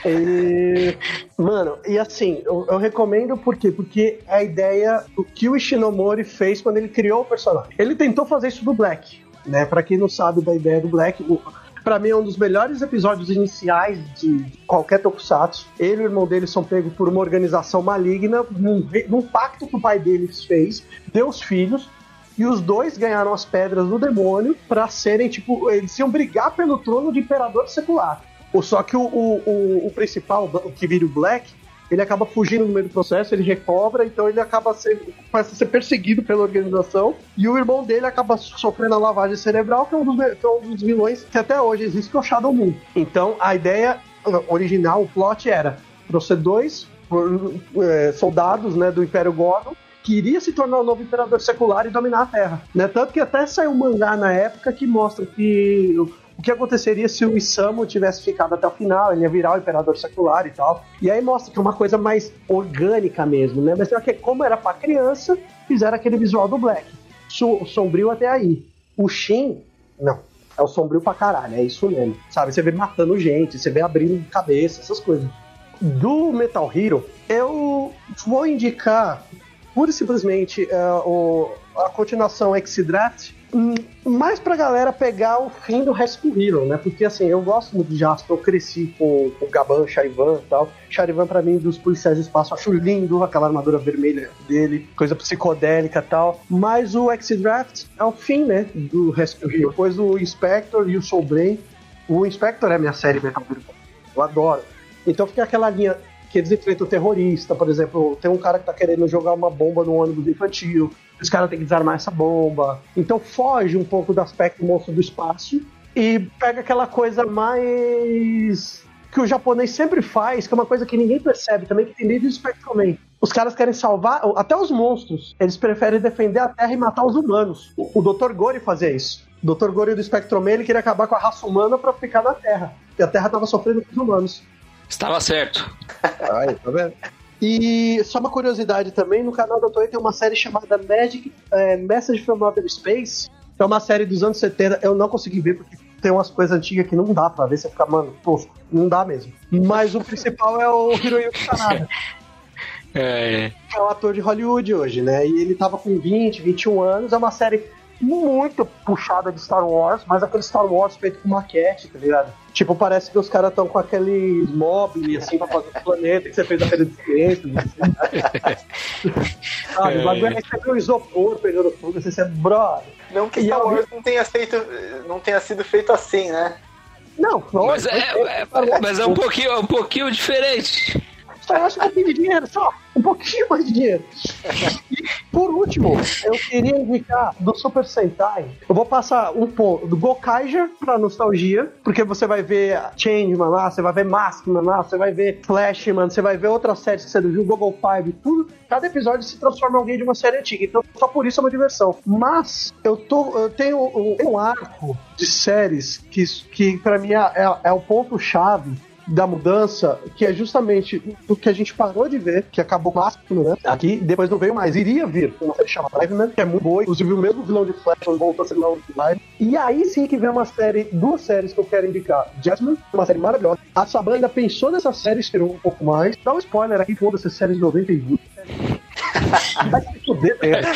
[SPEAKER 3] E, mano, e assim, eu, eu recomendo por quê? Porque é a ideia do que o Ishinomori fez quando ele criou o personagem. Ele tentou fazer isso do Black, né? Pra quem não sabe da ideia do Black, o, pra mim é um dos melhores episódios iniciais de qualquer tokusatsu. Ele e o irmão dele são pegos por uma organização maligna, num, num pacto que o pai deles fez, deu os filhos, e os dois ganharam as pedras do demônio pra serem, tipo, eles iam brigar pelo trono de imperador secular. Só que o, o, o, o principal, o que vira o Black, ele acaba fugindo no meio do processo, ele recobra, então ele acaba sendo, começa a ser perseguido pela organização, e o irmão dele acaba sofrendo a lavagem cerebral, que é um dos, que é um dos vilões que até hoje existe, que é o Shadow Moon. Então a ideia original, o plot era você dois é, soldados né, do Império Gorgon queria se tornar o novo imperador secular e dominar a Terra. Né? Tanto que até saiu um mangá na época que mostra que o que aconteceria se o Isamu tivesse ficado até o final, ele ia virar o imperador secular e tal. E aí mostra que é uma coisa mais orgânica mesmo, né? Mas só que como era pra criança, fizeram aquele visual do Black. So, sombrio até aí. O Shin, não. É o sombrio pra caralho, é isso mesmo. Sabe, você vê matando gente, você vê abrindo cabeça, essas coisas. Do Metal Hero, eu vou indicar pura e simplesmente uh, o, a continuação X-Draft hum, mais pra galera pegar o fim do Rescue Hero, né? Porque assim, eu gosto muito de Jasper, eu cresci com, o Gaban, Charivan e tal. Charivan, pra mim, dos policiais do espaço, acho lindo aquela armadura vermelha dele, coisa psicodélica e tal. Mas o X-Draft é o fim, né? Do Rescue Hero. Depois o Inspector e o Soul Brain. O Inspector é minha série Metal. Eu adoro. Então fica aquela linha que eles enfrentam terrorista, por exemplo, tem um cara que tá querendo jogar uma bomba no ônibus infantil, os caras têm que desarmar essa bomba. Então foge um pouco do aspecto monstro do espaço e pega aquela coisa mais que o japonês sempre faz, que é uma coisa que ninguém percebe também, que tem desde o Spectrum. Os caras querem salvar, até os monstros, eles preferem defender a Terra e matar os humanos. O, Dr. Gori fazia isso. O Dr. Gori do Spectrum ele queria acabar com a raça humana para ficar na Terra. E a Terra tava sofrendo com os humanos.
[SPEAKER 4] Estava certo.
[SPEAKER 3] Aí, tá vendo? E só uma curiosidade também, no canal da Toei tem uma série chamada Magic é, Message from Outer Space, que é uma série dos anos 70. Eu não consegui ver porque tem umas coisas antigas que não dá pra ver, você fica, mano, tosco. Não dá mesmo. Mas o principal é o Hiroyuki Sanada.
[SPEAKER 4] É,
[SPEAKER 3] que é um ator de Hollywood hoje, né? E ele tava com 20, 21 anos. É uma série muito puxada de Star Wars, mas aquele Star Wars feito com maquete, tá ligado? Tipo, parece que os caras estão com aqueles móveis assim pra fazer o planeta que você fez a feira de ciências. Assim. Sabe, o bagulho é que você o isopor pegando fogo, assim, você é brother.
[SPEAKER 6] Não que Star Wars não tenha, feito, não tenha sido feito assim, né?
[SPEAKER 3] Não, não
[SPEAKER 4] mas, é, é- mas é um pouquinho, é um pouquinho diferente.
[SPEAKER 3] Só acho um pouquinho de dinheiro, só. Um pouquinho mais de dinheiro. E, por último, eu queria indicar do Super Sentai. Eu vou passar um pouco do Gokaiger pra nostalgia, porque você vai ver Changeman lá, você vai ver Maskman lá, você vai ver Flashman, você vai ver outras séries que você viu, Google Five, tudo. Cada episódio se transforma em alguém de uma série antiga. Então, só por isso é uma diversão. Mas, eu, tô, eu tenho um, um arco de séries que, que para mim, é, é, é o ponto-chave da mudança, que é justamente o que a gente parou de ver, que acabou máximo, né? Aqui, depois não veio mais. Iria vir uma série chamada Liveman, que é muito boa, inclusive o mesmo vilão de Flash voltou a ser vilão de Live. E aí sim que vem uma série, duas séries que eu quero indicar. Jasmine, uma série maravilhosa. A Saban ainda pensou nessa série, esperou um pouco mais. Dá um spoiler aqui, foda-se, série de 91. Vai se fuder, né?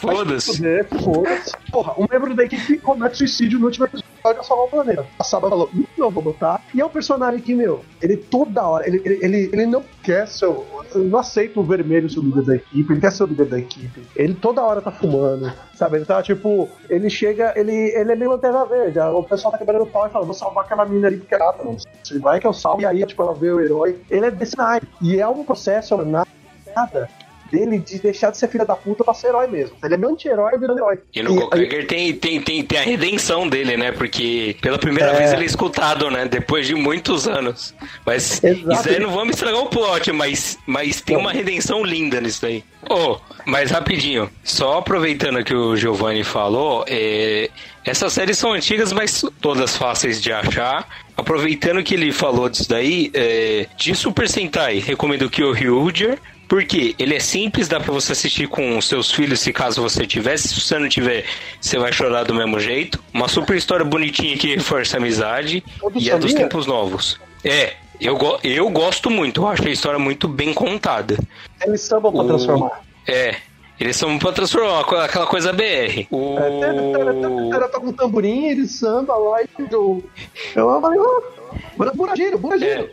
[SPEAKER 4] Foda-se.
[SPEAKER 3] foda-se. Porra, um membro da equipe comete suicídio no último episódio de salvar o planeta. A Saba falou, não vou botar. E é um personagem que, meu, ele toda hora, ele, ele, ele, ele não quer ser, ele não aceita o vermelho ser o líder da equipe, ele quer ser o líder da equipe. Ele toda hora tá fumando, sabe? Ele tá, tipo, ele chega, ele, ele é meio lanterna verde. O pessoal tá quebrando o pau e fala, vou salvar aquela mina ali porque ela tá, não. Você vai que eu salvo. E aí, tipo, ela vê o herói. Ele é desse naipe. E é um processo, é uma nada dele de deixar de ser filha da puta pra ser herói mesmo. Ele é meio anti-herói virando herói.
[SPEAKER 4] E no Gokaiger tem, tem, tem, tem a redenção dele, né? Porque pela primeira
[SPEAKER 3] É.
[SPEAKER 4] vez ele é escutado, né? Depois de muitos anos. Mas
[SPEAKER 3] Exato.
[SPEAKER 4] isso aí não vamos estragar o plot, mas, mas tem uma redenção linda nisso aí. Oh, mas rapidinho, só aproveitando que o Giovanni falou, é, essas séries são antigas, mas todas fáceis de achar. Aproveitando que ele falou disso daí, é, de Super Sentai, recomendo que o Ryuger, porque ele é simples, dá pra você assistir com os seus filhos, se caso você tivesse. Se você não tiver, você vai chorar do mesmo jeito. Uma super história bonitinha que reforça a amizade
[SPEAKER 3] Todo
[SPEAKER 4] e é dos tempos novos. É, eu, go eu gosto muito, eu acho a história muito bem contada.
[SPEAKER 3] Eles sambam pra
[SPEAKER 4] O-
[SPEAKER 3] transformar.
[SPEAKER 4] É, eles são pra transformar aquela coisa BR. O...
[SPEAKER 3] O cara tá com tamborim, ele samba lá e eu. Eu falei, oh, burageiro, burageiro.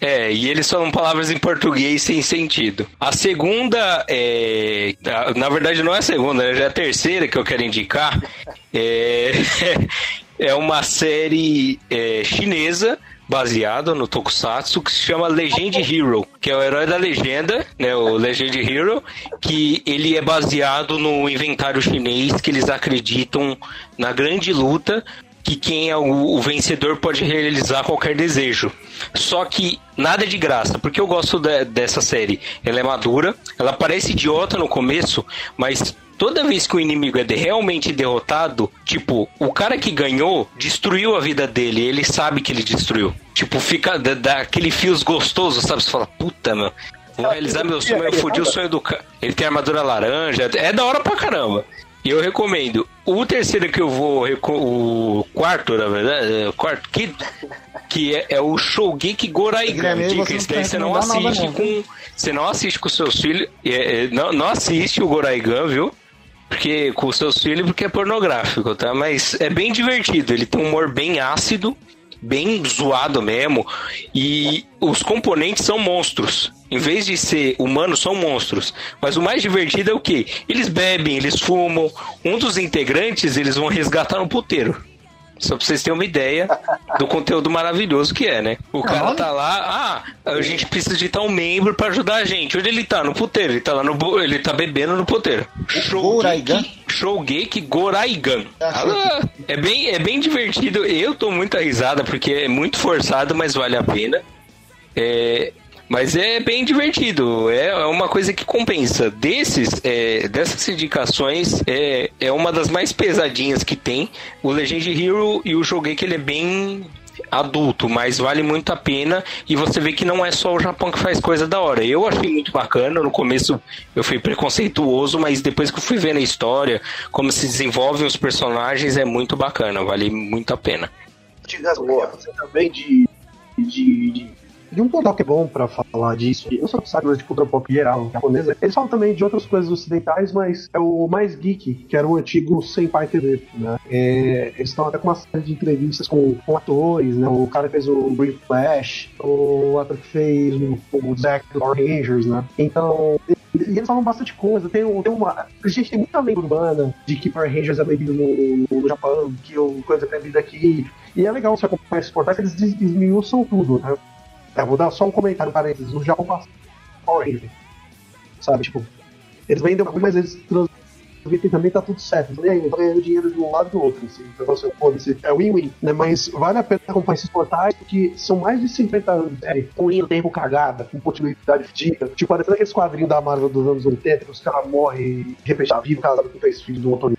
[SPEAKER 4] É, e eles falam palavras em português sem sentido. A segunda, é, na verdade não é a segunda, né, é a terceira que eu quero indicar. É, é uma série é, chinesa baseado no Tokusatsu que se chama Legend Hero, que é o herói da legenda, né, o Legend Hero, que ele é baseado no inventário chinês que eles acreditam na grande luta que quem é o, o vencedor pode realizar qualquer desejo. Só que nada de graça, porque eu gosto de- dessa série. Ela é madura, ela parece idiota no começo, mas toda vez que o inimigo é realmente derrotado, tipo, o cara que ganhou destruiu a vida dele, ele sabe que ele destruiu. Tipo, fica da- daquele fios gostoso, sabe? Você fala, puta, meu. Vou realizar meu sonho, eu fudi o sonho do cara. Ele tem armadura laranja, é da hora pra caramba. Eu recomendo. O terceiro que eu vou. O quarto, na verdade. é, O quarto, que, que é, é o Shogeki Goraigan. Dica,
[SPEAKER 1] você não
[SPEAKER 4] esse daí você não assiste com. Você não assiste com seus filhos. é, é, não, não assiste o Goraigan, viu? Porque com seus filhos, porque é pornográfico, tá? Mas é bem divertido. Ele tem um humor bem ácido, bem zoado mesmo. E os componentes são monstros. Em vez de ser humanos, são monstros. Mas o mais divertido é o quê? Eles bebem, eles fumam. Um dos integrantes eles vão resgatar no puteiro. Só pra vocês terem uma ideia do conteúdo maravilhoso que é, né? O cara tá lá, ah, a gente precisa de tal membro pra ajudar a gente. Onde ele tá? No puteiro. Ele tá lá no. Ele tá bebendo no puteiro.
[SPEAKER 5] Goraigan?
[SPEAKER 4] Shogeki Goraigan. Ah, é, bem, é bem divertido. Eu tô muita risada porque é muito forçado, mas vale a pena. É, mas é bem divertido. É é uma coisa que compensa. Desses, é, dessas indicações, é, é uma das mais pesadinhas que tem. O Legend Hero e o Shogeki ele é bem adulto, mas vale muito a pena e você vê que não é só o Japão que faz coisa da hora. Eu achei muito bacana, no começo eu fui preconceituoso, mas depois que eu fui vendo a história, como se desenvolvem os personagens, é muito bacana, vale muito a pena.
[SPEAKER 3] fazer também de, de, de, de um portal que é bom pra falar disso. Eu sou sabe de cultura pop geral japonesa. Eles falam também de outras coisas ocidentais, mas é o mais geek, que era o antigo Senpai TV, né? É, eles estão até com uma série de entrevistas com, com atores, né? O cara fez o Green Flash, o ator que fez o, o Zack do Power Rangers, né? Então, e eles falam bastante coisa. Tem, tem uma. A gente tem muita lenda urbana de que Power Rangers é proibido no, no Japão, que o coisa é proibida aqui. E é legal você acompanhar portais que eles des- desmiuçam tudo, né? Eu vou dar só um comentário para eles. No Japão Power Ranger. Sabe, tipo, eles vendem bagulho, mas eles transmitem também tá tudo certo. Então, e ganhando dinheiro de um lado e do outro. Assim, então, você, foda-se, é win-win, né? Mas vale a pena acompanhar esses portais, porque são mais de 50 anos de série, com tempo cagada, com continuidade fedida. Tipo, parecendo aqueles quadrinhos da Marvel dos anos 80, que os caras morrem e tá vivo, casado com três filhos do outro.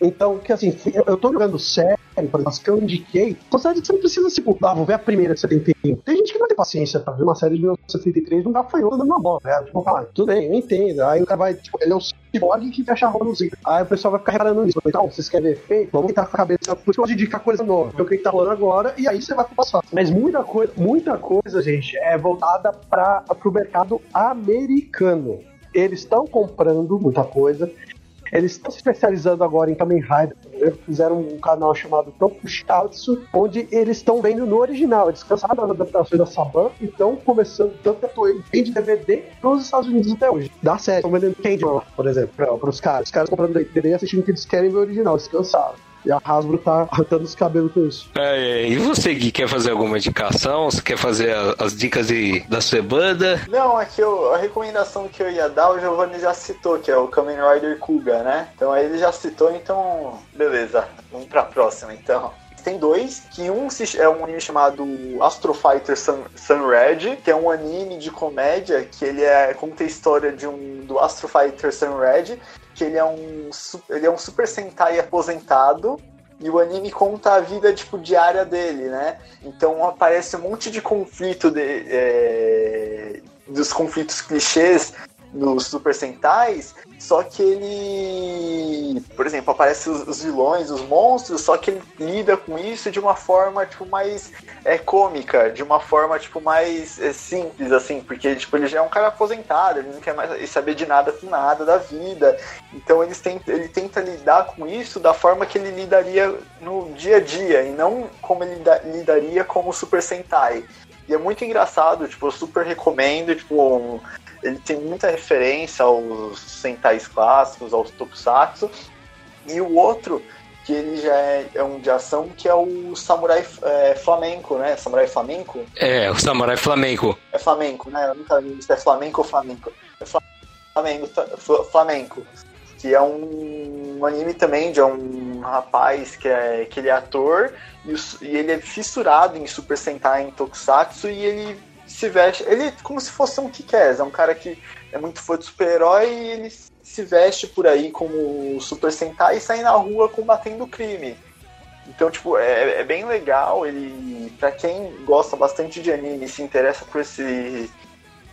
[SPEAKER 3] Então, que assim, eu, tô jogando série, por exemplo, as que eu indiquei, você não precisa se ah, vou ver a primeira de 71. Tem gente que não tem paciência pra ver uma série de 1973 de um gafanhoto dando uma bola, né? Tipo, ah, tudo bem, eu entendo. Aí o cara vai, tipo, ele é um cyborg que fecha a zíper. Aí o pessoal vai ficar reparando nisso. Então, vocês querem ver feito? Vamos tentar com a cabeça. Por isso que eu gosto de indicar coisa nova. Ver o que tá rolando agora, e aí você vai pro passado. Mas muita coisa, muita coisa, gente, é voltada para pro mercado americano. Eles estão comprando muita coisa. Eles estão se especializando agora em Kamen Rider. Eles fizeram um canal chamado Tokusatsu, onde eles estão vendo no original. Eles cansaram das adaptações da Saban e estão começando tanto a Toei vende DVD nos Estados Unidos até hoje. Da série. Estão vendendo Candyman, por exemplo, para os caras. Os caras comprando DVD e assistindo o que eles querem ver o original. Eles cansaram. E a Hasbro tá arrancando os cabelos com isso.
[SPEAKER 4] É, e você, Gui, quer fazer alguma indicação? Você quer fazer a- as dicas de, da sua banda?
[SPEAKER 6] Não, aqui eu, a recomendação que eu ia dar, o Giovanni já citou, que é o Kamen Rider Kuga, né? Então aí ele já citou, então beleza. Vamos pra próxima, então. Tem dois, que um é um anime chamado Astro Fighter Sun, Sunred, que é um anime de comédia que ele é, conta a história de um do Astro Fighter Sunred, que ele é um ele é um Super Sentai aposentado e o anime conta a vida tipo diária dele, né? Então aparece um monte de conflito de, é, dos conflitos clichês nos Super Sentais, só que ele, por exemplo, aparece os, os vilões, os monstros, só que ele lida com isso de uma forma tipo mais é cômica, de uma forma tipo mais é, simples assim, porque tipo ele já é um cara aposentado, ele não quer mais saber de nada com nada da vida. Então eles tentam, ele tenta lidar com isso da forma que ele lidaria no dia a dia e não como ele lida- lidaria como Super Sentai. E é muito engraçado, tipo, eu super recomendo, tipo, ele tem muita referência aos Sentais clássicos, aos Tokusatsu. E o outro, que ele já é, é um de ação, que é o Samurai é, Flamenco, né? Samurai Flamenco?
[SPEAKER 4] É, o Samurai Flamenco.
[SPEAKER 6] É Flamenco, né? Eu nunca vi se é Flamenco ou Flamenco. É Flamengo, tá- Fl- Flamenco. Que é um, um anime também de um rapaz que, é, que ele é ator e, os- e ele é fissurado em Super Sentai em Tokusatsu e ele se veste. Ele como se fosse um Kikaz, é um cara que é muito fã de super-herói e ele se veste por aí como Super Sentai e sai na rua combatendo crime. Então, tipo, é, é bem legal. Ele, para quem gosta bastante de anime e se interessa por esse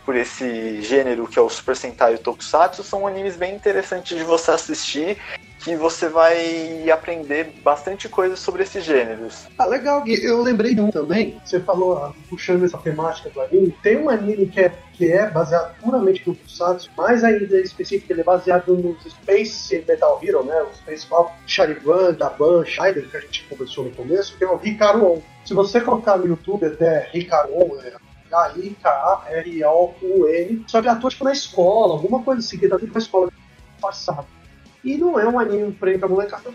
[SPEAKER 6] por esse gênero que é o Super Sentai e o Tokusatsu, são animes bem interessantes de você assistir, que você vai aprender bastante coisa sobre esses gêneros.
[SPEAKER 3] Ah, legal, Gui. Eu lembrei de um também. Você falou, ah, puxando essa temática do anime. Tem um anime que é, que é baseado puramente no Tokusatsu, mais ainda específico, ele é baseado nos Space Metal Hero, né? O Space Pop, Charivan, Daban, Shider, que a gente conversou no começo, que é o Hikaruon. Se você colocar no YouTube até Hikaruon, é H-I-K-A-R-O-U-N, só que atua tipo na escola, alguma coisa assim, que tá tudo na escola passado. E não é um anime pra pra molecada,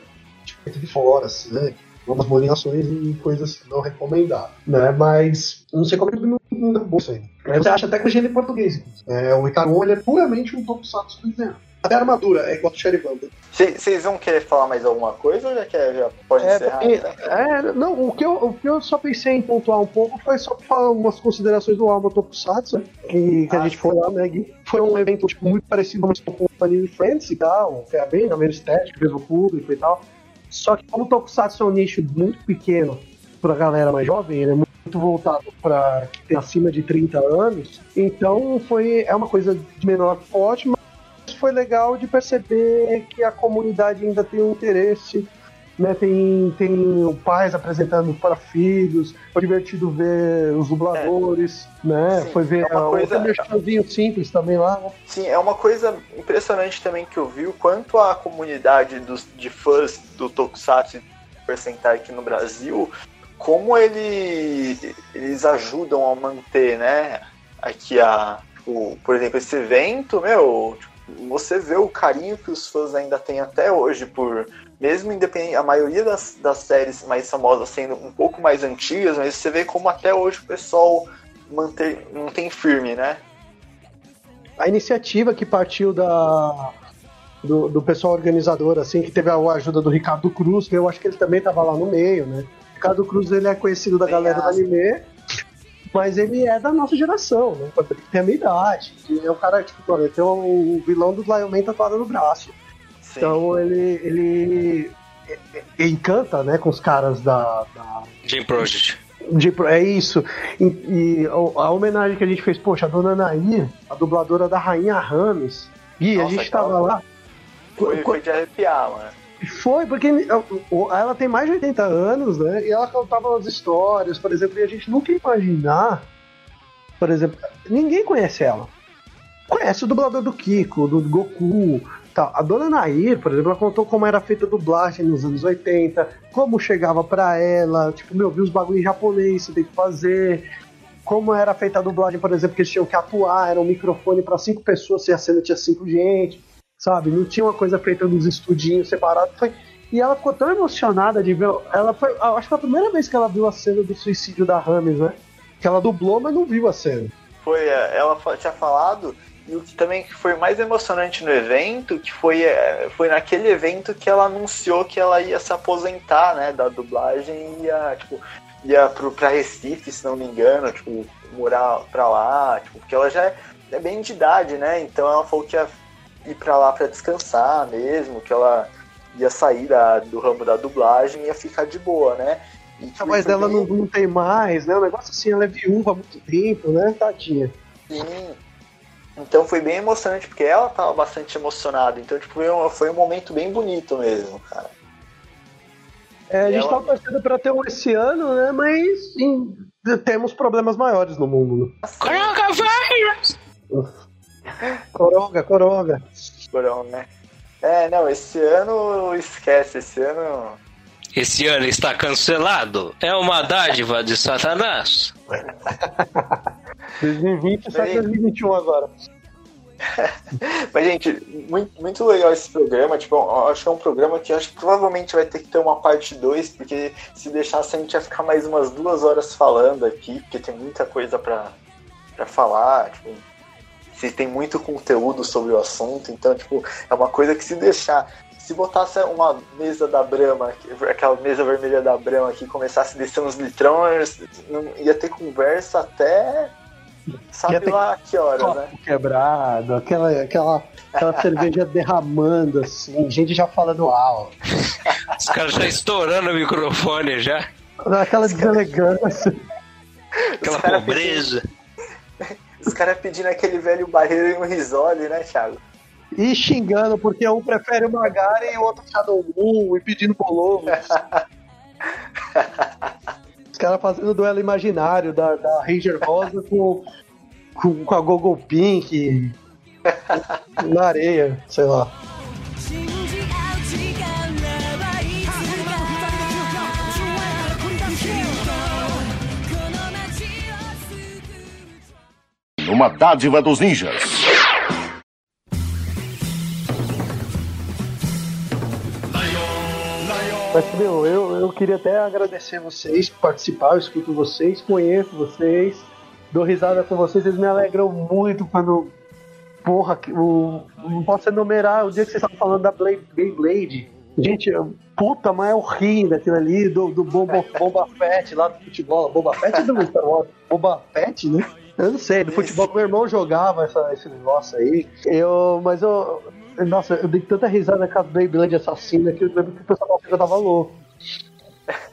[SPEAKER 3] tipo, de fora, assim, né? Algumas modificações e coisas não recomendadas, né? Mas não sei como ele não, não isso aí. Aí Você acha até que o gênero português. É, o Ikaruon ele é puramente um tokusatsu desenho. Até a armadura é igual do Charivan.
[SPEAKER 6] Vocês vão querer falar mais alguma coisa ou já, quer, já pode
[SPEAKER 3] É,
[SPEAKER 6] encerrar?
[SPEAKER 3] porque-
[SPEAKER 6] né?
[SPEAKER 3] é, não, o que, eu, o que eu só pensei em pontuar um pouco foi só pra falar umas considerações do álbum Tokusatsu, né, que, que a
[SPEAKER 6] Ah,
[SPEAKER 3] gente foi lá, né, Gui? Foi um evento tipo, muito parecido com o Anime Friends e tal, que é bem na mesma estética, mesmo público e tal. Só que como o Tokusatsu é um nicho muito pequeno pra galera mais jovem, ele é muito voltado para acima de 30 anos, então foi, é uma coisa de menor porte, mas foi legal de perceber que a comunidade ainda tem um interesse né, tem, tem pais apresentando para filhos, foi divertido ver os dubladores, né?
[SPEAKER 6] Sim,
[SPEAKER 3] foi ver
[SPEAKER 6] é uma
[SPEAKER 3] a-
[SPEAKER 6] coisa-
[SPEAKER 3] o merchanzinho simples também lá, né?
[SPEAKER 6] Sim, é uma coisa impressionante também que eu vi o quanto a comunidade dos, de fãs do Tokusatsu Super Sentai aqui no Brasil, como ele, eles ajudam a manter, né, aqui a, o, por exemplo, esse evento, meu, você vê o carinho que os fãs ainda têm até hoje por mesmo independente, a maioria das, das séries mais famosas sendo um pouco mais antigas, mas você vê como até hoje o pessoal mantém, mantém firme, né?
[SPEAKER 3] A iniciativa que partiu da do, do pessoal organizador, assim, que teve a ajuda do Ricardo Cruz, que eu acho que ele também estava lá no meio, né? Ricardo Cruz, ele é conhecido da
[SPEAKER 6] Bem
[SPEAKER 3] galera do anime, mas ele é da nossa geração, né? Ele tem a minha idade. É um cara, tipo, olha, ele tem o vilão do Lion Man tatuado no braço.
[SPEAKER 6] Sim.
[SPEAKER 3] Então ele, ele ele encanta, né, com os caras da, da
[SPEAKER 4] Jim Project.
[SPEAKER 3] de- é isso. E, e a a homenagem que a gente fez, poxa, a dona Nair, a dubladora da Rainha Rames. Gui, a
[SPEAKER 6] Nossa,
[SPEAKER 3] gente
[SPEAKER 6] aquela-
[SPEAKER 3] tava lá.
[SPEAKER 6] Foi, foi de arrepiar, mano.
[SPEAKER 3] Foi, porque ela tem mais de 80 anos, né? E ela contava as histórias, por exemplo, e a gente nunca imaginar. Por exemplo, ninguém conhece ela. Conhece o dublador do Kiko, do Goku. Tal. A dona Nair, por exemplo, ela contou como era feita a dublagem nos anos 80, como chegava pra ela, tipo, meu, viu os bagulho em japonês, você tem que fazer. Como era feita a dublagem, por exemplo, que eles tinham que atuar, era um microfone pra cinco pessoas, se a cena tinha cinco gente sabe? Não tinha uma coisa feita nos estudinhos separados. Foi... E ela ficou tão emocionada de ver. Ela foi. Acho que foi a primeira vez que ela viu a cena do suicídio da Rames, né? Que ela dublou, mas não viu a cena.
[SPEAKER 6] Foi, é, ela tinha falado, e o que também foi mais emocionante no evento, que foi, é, foi naquele evento que ela anunciou que ela ia se aposentar, né, da dublagem e ia, tipo, ia pro, pra Recife, se não me engano, tipo, morar pra lá, tipo, porque ela já é, é bem de idade, né, então ela falou que ia ir pra lá pra descansar mesmo, que ela ia sair da, do ramo da dublagem e ia ficar de boa, né. E,
[SPEAKER 3] A voz
[SPEAKER 6] foi
[SPEAKER 3] dela
[SPEAKER 6] bem-
[SPEAKER 3] não, não tem mais, né? O negócio assim, ela é viúva há muito tempo, né? Tadinha.
[SPEAKER 6] Sim. Então foi bem emocionante, porque ela tava bastante emocionada. Então, tipo, foi um, foi um momento bem bonito mesmo, cara.
[SPEAKER 3] É, a gente
[SPEAKER 6] Ela-
[SPEAKER 3] tava torcendo pra ter um esse ano, né? Mas sim, temos problemas maiores no mundo. Né?
[SPEAKER 4] Coronavirus!
[SPEAKER 3] Coronga, coronga.
[SPEAKER 6] Porão, né? É, não, esse ano esquece, esse ano.
[SPEAKER 4] Esse ano está cancelado. É uma dádiva de Satanás.
[SPEAKER 3] 2020 sai
[SPEAKER 6] Bem.
[SPEAKER 3] 2021 agora.
[SPEAKER 6] Mas, gente, muito, muito legal esse programa. Tipo, eu acho que é um programa que eu acho que provavelmente vai ter que ter uma parte 2, porque se deixasse a gente ia ficar mais umas duas horas falando aqui, porque tem muita coisa pra, pra falar. Tipo, se tem muito conteúdo sobre o assunto, então, tipo, é uma coisa que se deixar. Se botasse uma mesa da Brahma, aquela mesa vermelha da Brahma que começasse a descer uns litrões, não ia ter conversa até sabe
[SPEAKER 3] Ia ter
[SPEAKER 6] lá que horas, né?
[SPEAKER 3] Copo quebrado, aquela, aquela, aquela cerveja derramando, assim, gente já falando alto.
[SPEAKER 4] Os caras já estourando o microfone já.
[SPEAKER 3] Aquela deselegância.
[SPEAKER 4] Aquela pobreza.
[SPEAKER 6] Os caras pedindo aquele velho barreiro e um risole, né, Thiago?
[SPEAKER 3] E xingando porque um prefere o Magaren e o outro Shadow Moon e pedindo polovo. Os caras fazendo duelo imaginário da, da Ranger Rosa com, com, com a Gogo Pink na areia, sei lá.
[SPEAKER 8] Uma dádiva dos ninjas.
[SPEAKER 3] Mas, meu, eu, eu queria até agradecer vocês por participar, eu escuto vocês, conheço vocês, dou risada com vocês, eles me alegram muito quando. Porra, o, não posso enumerar o dia que vocês estavam falando da Blade, Beyblade. Gente, puta, mas eu ri daquilo ali, do, do Bomba, Bomba Fett lá do futebol. Bomba Fett do Star Wars. Bomba Fett, né? Eu não sei, do futebol que meu irmão jogava essa, esse negócio aí. Eu, mas eu. Nossa, eu dei tanta risada com a Beyblade assassina que eu lembro que o pessoal eu tava louco.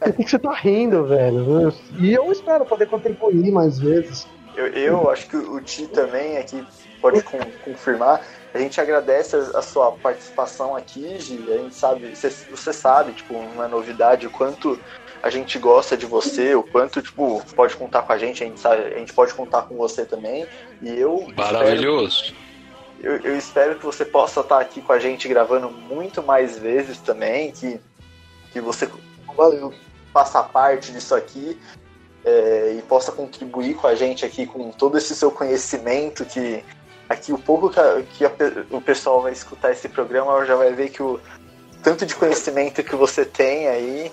[SPEAKER 3] Por que você tá rindo, velho? E eu espero poder contribuir mais vezes.
[SPEAKER 6] Eu, eu acho que o Ti também aqui pode con- confirmar. A gente agradece a, a sua participação aqui, Gi. A gente sabe, você, você sabe, tipo, não é novidade o quanto a gente gosta de você, o quanto, tipo, pode contar com a gente, a gente, sabe, a gente pode contar com você também. E eu espero,
[SPEAKER 4] Maravilhoso.
[SPEAKER 6] eu, eu espero que você possa estar aqui com a gente gravando muito mais vezes também, que, que você faça parte disso aqui é, e possa contribuir com a gente aqui com todo esse seu conhecimento que aqui o pouco que, a- que a o pessoal vai escutar esse programa já vai ver que o tanto de conhecimento que você tem aí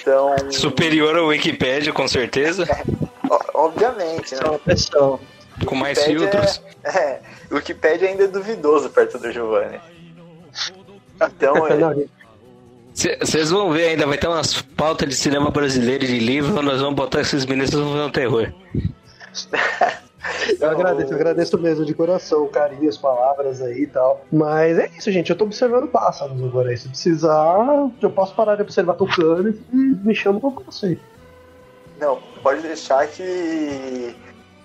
[SPEAKER 6] então
[SPEAKER 4] Superior ao Wikipedia, com certeza.
[SPEAKER 6] obviamente
[SPEAKER 3] É
[SPEAKER 6] né?
[SPEAKER 3] uma pressão.
[SPEAKER 4] Com mais
[SPEAKER 6] Wikipedia
[SPEAKER 4] filtros.
[SPEAKER 6] é, o Wikipedia ainda é duvidoso perto do Giovanni então é,
[SPEAKER 4] Vocês vão ver ainda, vai ter umas pautas de cinema brasileiro e de livro, nós vamos botar esses meninos no um terror.
[SPEAKER 3] Eu agradeço, eu agradeço mesmo de coração o carinho, as palavras aí e tal. Mas é isso, gente. Eu tô observando pássaros agora aí. Se precisar, eu posso parar de observar tocando e me chamo pra você.
[SPEAKER 6] Não, pode deixar que,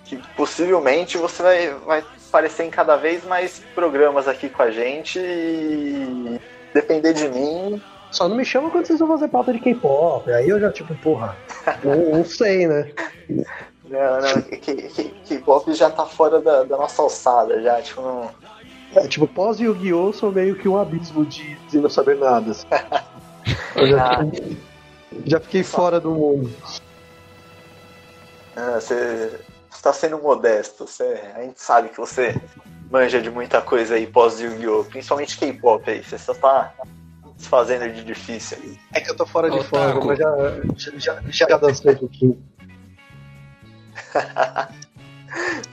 [SPEAKER 6] que possivelmente você vai, vai aparecer em cada vez mais programas aqui com a gente e depender de mim.
[SPEAKER 3] Só não me chama quando vocês vão fazer pauta de K-pop. Aí eu já, tipo, porra, não, não sei, né?
[SPEAKER 6] Não, não, que- que- que- K-pop já tá fora da, da nossa alçada, já, tipo, não.
[SPEAKER 3] É, tipo, pós Yu-Gi-Oh! sou meio que um abismo de, de não saber nada. assim. Eu já,
[SPEAKER 6] Ah.
[SPEAKER 3] fiquei- já fiquei fora do mundo.
[SPEAKER 6] ah, Você está sendo modesto. Você, a gente sabe que você manja de muita coisa aí pós Yu-Gi-Oh! Principalmente K-pop aí. Você só tá se fazendo de difícil.
[SPEAKER 3] É que eu tô fora de forma, mas já, já, já, já dancei um pouquinho.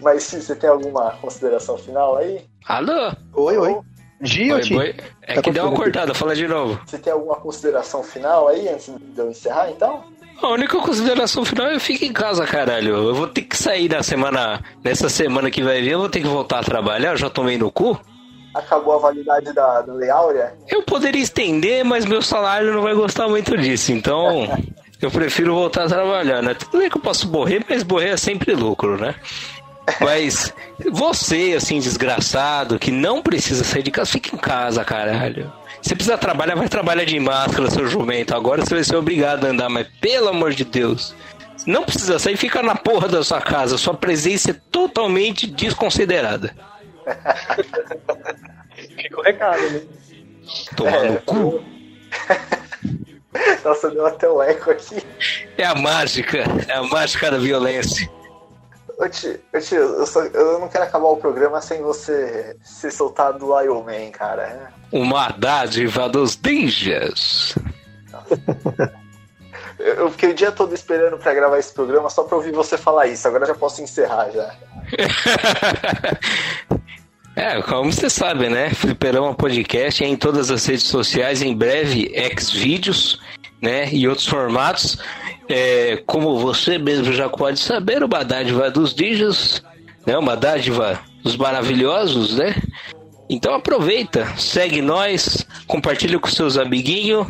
[SPEAKER 6] Mas se você tem alguma consideração final aí?
[SPEAKER 4] Alô?
[SPEAKER 3] Oi, oi. Gio,
[SPEAKER 4] Oi, boi. É
[SPEAKER 3] Tá
[SPEAKER 4] que deu uma cortada, fala de novo.
[SPEAKER 6] Você tem alguma consideração final aí antes de eu encerrar, então?
[SPEAKER 4] A única consideração final é eu fico em casa, caralho. Eu vou ter que sair na semana. Nessa semana que vai vir, eu vou ter que voltar a trabalhar, eu já tomei no cu.
[SPEAKER 6] Acabou a validade da, da Lei Áurea?
[SPEAKER 4] Eu poderia estender, mas meu salário não vai gostar muito disso, então eu prefiro voltar a trabalhar, né? Tudo bem que eu posso morrer, mas morrer é sempre lucro, né? Mas você, assim, desgraçado, que não precisa sair de casa, fica em casa, caralho. Você precisa trabalhar, vai trabalhar de máscara, seu jumento. Agora você vai ser obrigado a andar, mas pelo amor de Deus. Não precisa sair, fica na porra da sua casa. Sua presença é totalmente desconsiderada.
[SPEAKER 3] Fica o recado, né?
[SPEAKER 4] Tomar
[SPEAKER 6] É.
[SPEAKER 4] no cu.
[SPEAKER 6] Nossa, deu até o eco aqui.
[SPEAKER 4] É a mágica, é a mágica da violência.
[SPEAKER 6] Ô, tio, ô, tio, eu, só- eu não quero acabar o programa sem você ser soltado do Lion Man, cara.
[SPEAKER 4] Uma dádiva dos ninjas.
[SPEAKER 6] Eu, fiquei o dia todo esperando pra gravar esse programa só pra ouvir você falar isso. Agora já posso encerrar já.
[SPEAKER 4] É, como você sabe, né? Fliperama Podcast é em todas as redes sociais, em breve, Xvideos, né? E outros formatos. É, como você mesmo já pode saber, uma dádiva dos ninjas, né? Uma dádiva dos maravilhosos, né? Então aproveita, segue nós, compartilha com seus amiguinhos,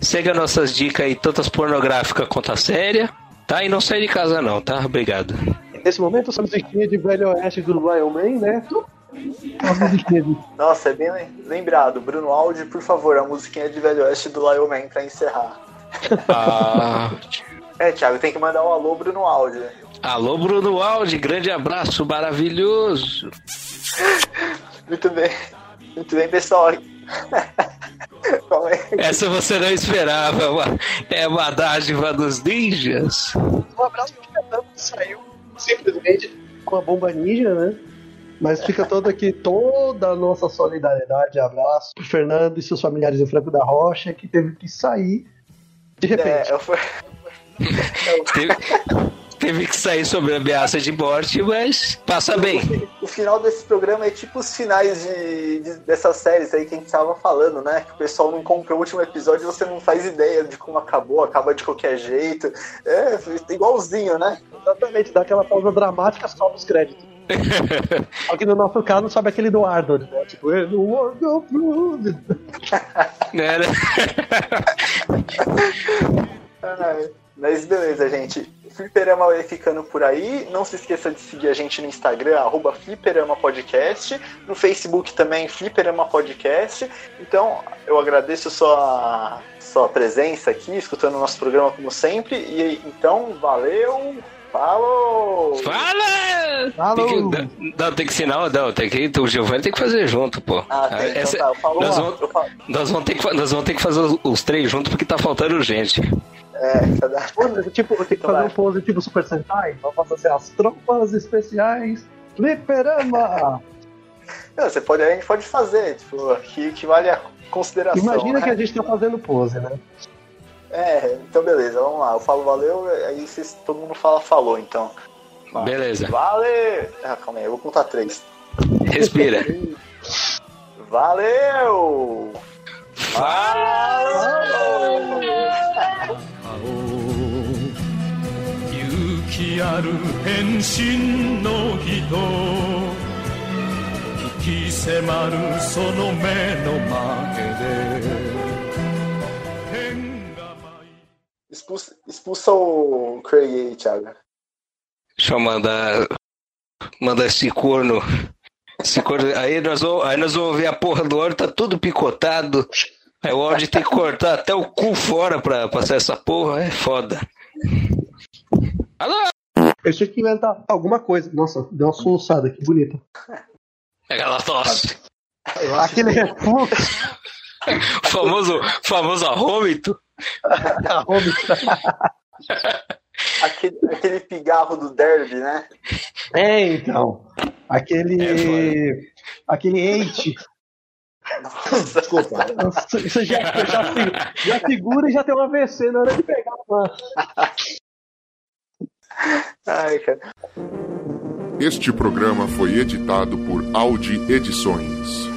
[SPEAKER 4] segue as nossas dicas aí, tantas pornográficas quanto a séria, tá? E não sai de casa não, tá? Obrigado.
[SPEAKER 3] Nesse momento, essa musiquinha de Velho Oeste do Lion Man, né?
[SPEAKER 6] Nossa, é bem lem- lembrado. Bruno Aldi, por favor, a musiquinha de Velho Oeste do Lion Man pra encerrar.
[SPEAKER 4] Ah,
[SPEAKER 6] É, Thiago, tem que mandar um alô, Bruno Aldi.
[SPEAKER 4] Alô, Bruno Aldi, grande abraço maravilhoso.
[SPEAKER 6] Muito bem. Muito bem, pessoal.
[SPEAKER 4] Essa você não esperava, é uma- é uma dádiva dos ninjas.
[SPEAKER 3] Um abraço pro Fernando que saiu simplesmente com a bomba ninja, né? Mas fica todo aqui, toda a nossa solidariedade, abraço pro Fernando e seus familiares em Franco da Rocha, que teve que sair de repente.
[SPEAKER 6] É, eu fui...
[SPEAKER 4] Teve, teve que sair sobre ameaça de morte, mas passa bem.
[SPEAKER 6] O final desse programa é tipo os finais de, de- dessas séries aí que a gente tava falando, né? Que o pessoal não compra o último episódio e você não faz ideia de como acabou, acaba de qualquer jeito. É, igualzinho, né?
[SPEAKER 3] Exatamente, dá aquela pausa dramática, sobe os créditos. Só que no nosso caso, sobe aquele do Arnold, né? Tipo, "And the world of blood."
[SPEAKER 4] Né?
[SPEAKER 6] Ai, Mas beleza, gente. Fliperama vai ficando por aí. Não se esqueça de seguir a gente no Instagram, arroba Fliperama Podcast. No Facebook também, Fliperama Podcast. Então, eu agradeço sua, sua presença aqui, escutando o nosso programa como sempre. E então, valeu! Falou!
[SPEAKER 4] Fala!
[SPEAKER 3] Falou!
[SPEAKER 4] Tem que, não, tem que ensinar, não, tem que, o Giovanni tem que fazer junto, pô.
[SPEAKER 6] Ah, tem, então
[SPEAKER 4] Essa-
[SPEAKER 6] tá, eu falo,
[SPEAKER 4] nós, vamos, nós, vamos ter que, nós vamos ter que fazer os, os três juntos porque tá faltando gente.
[SPEAKER 6] É,
[SPEAKER 3] tipo, tem que
[SPEAKER 6] Então
[SPEAKER 3] fazer um pose tipo Super Sentai. Vamos fazer as tropas especiais. Fliperama!
[SPEAKER 6] Não, você pode, a gente pode fazer, tipo, que, que vale a consideração.
[SPEAKER 3] Imagina
[SPEAKER 6] né?
[SPEAKER 3] que a gente tá fazendo pose, né?
[SPEAKER 6] É, então beleza, vamos lá. Eu falo valeu, aí vocês, todo mundo fala falou, então. Vai.
[SPEAKER 4] Beleza.
[SPEAKER 6] Valeu! Ah, calma aí, eu vou contar três.
[SPEAKER 4] Respira.
[SPEAKER 6] Valeu!
[SPEAKER 4] Fala!
[SPEAKER 2] 勇気ある変身の人引き迫るその目の前で
[SPEAKER 6] Expulsa, expulsa o Craig aí, Thiago.
[SPEAKER 4] Deixa eu mandar. Mandar esse corno. Esse corno. Aí nós vamos, aí nós vamos ver a porra do óleo, tá tudo picotado. Aí o óleo tem que cortar até o cu fora pra passar essa porra. É foda. Alô?
[SPEAKER 3] Eu tinha que inventar alguma coisa. Nossa, deu uma soluçada, que bonita.
[SPEAKER 4] Aquela tosse.
[SPEAKER 3] Aquele refluxo.
[SPEAKER 4] O famoso, famoso arrômito.
[SPEAKER 3] a home-
[SPEAKER 6] aquele, aquele pigarro do derby, né?
[SPEAKER 3] É, então. Aquele.
[SPEAKER 4] É,
[SPEAKER 3] aquele hate.
[SPEAKER 5] Desculpa.
[SPEAKER 3] Você já, já, já segura e já tem um AVC na hora de pegar uma.
[SPEAKER 6] Ai, cara.
[SPEAKER 8] Este programa foi editado por Audi Edições.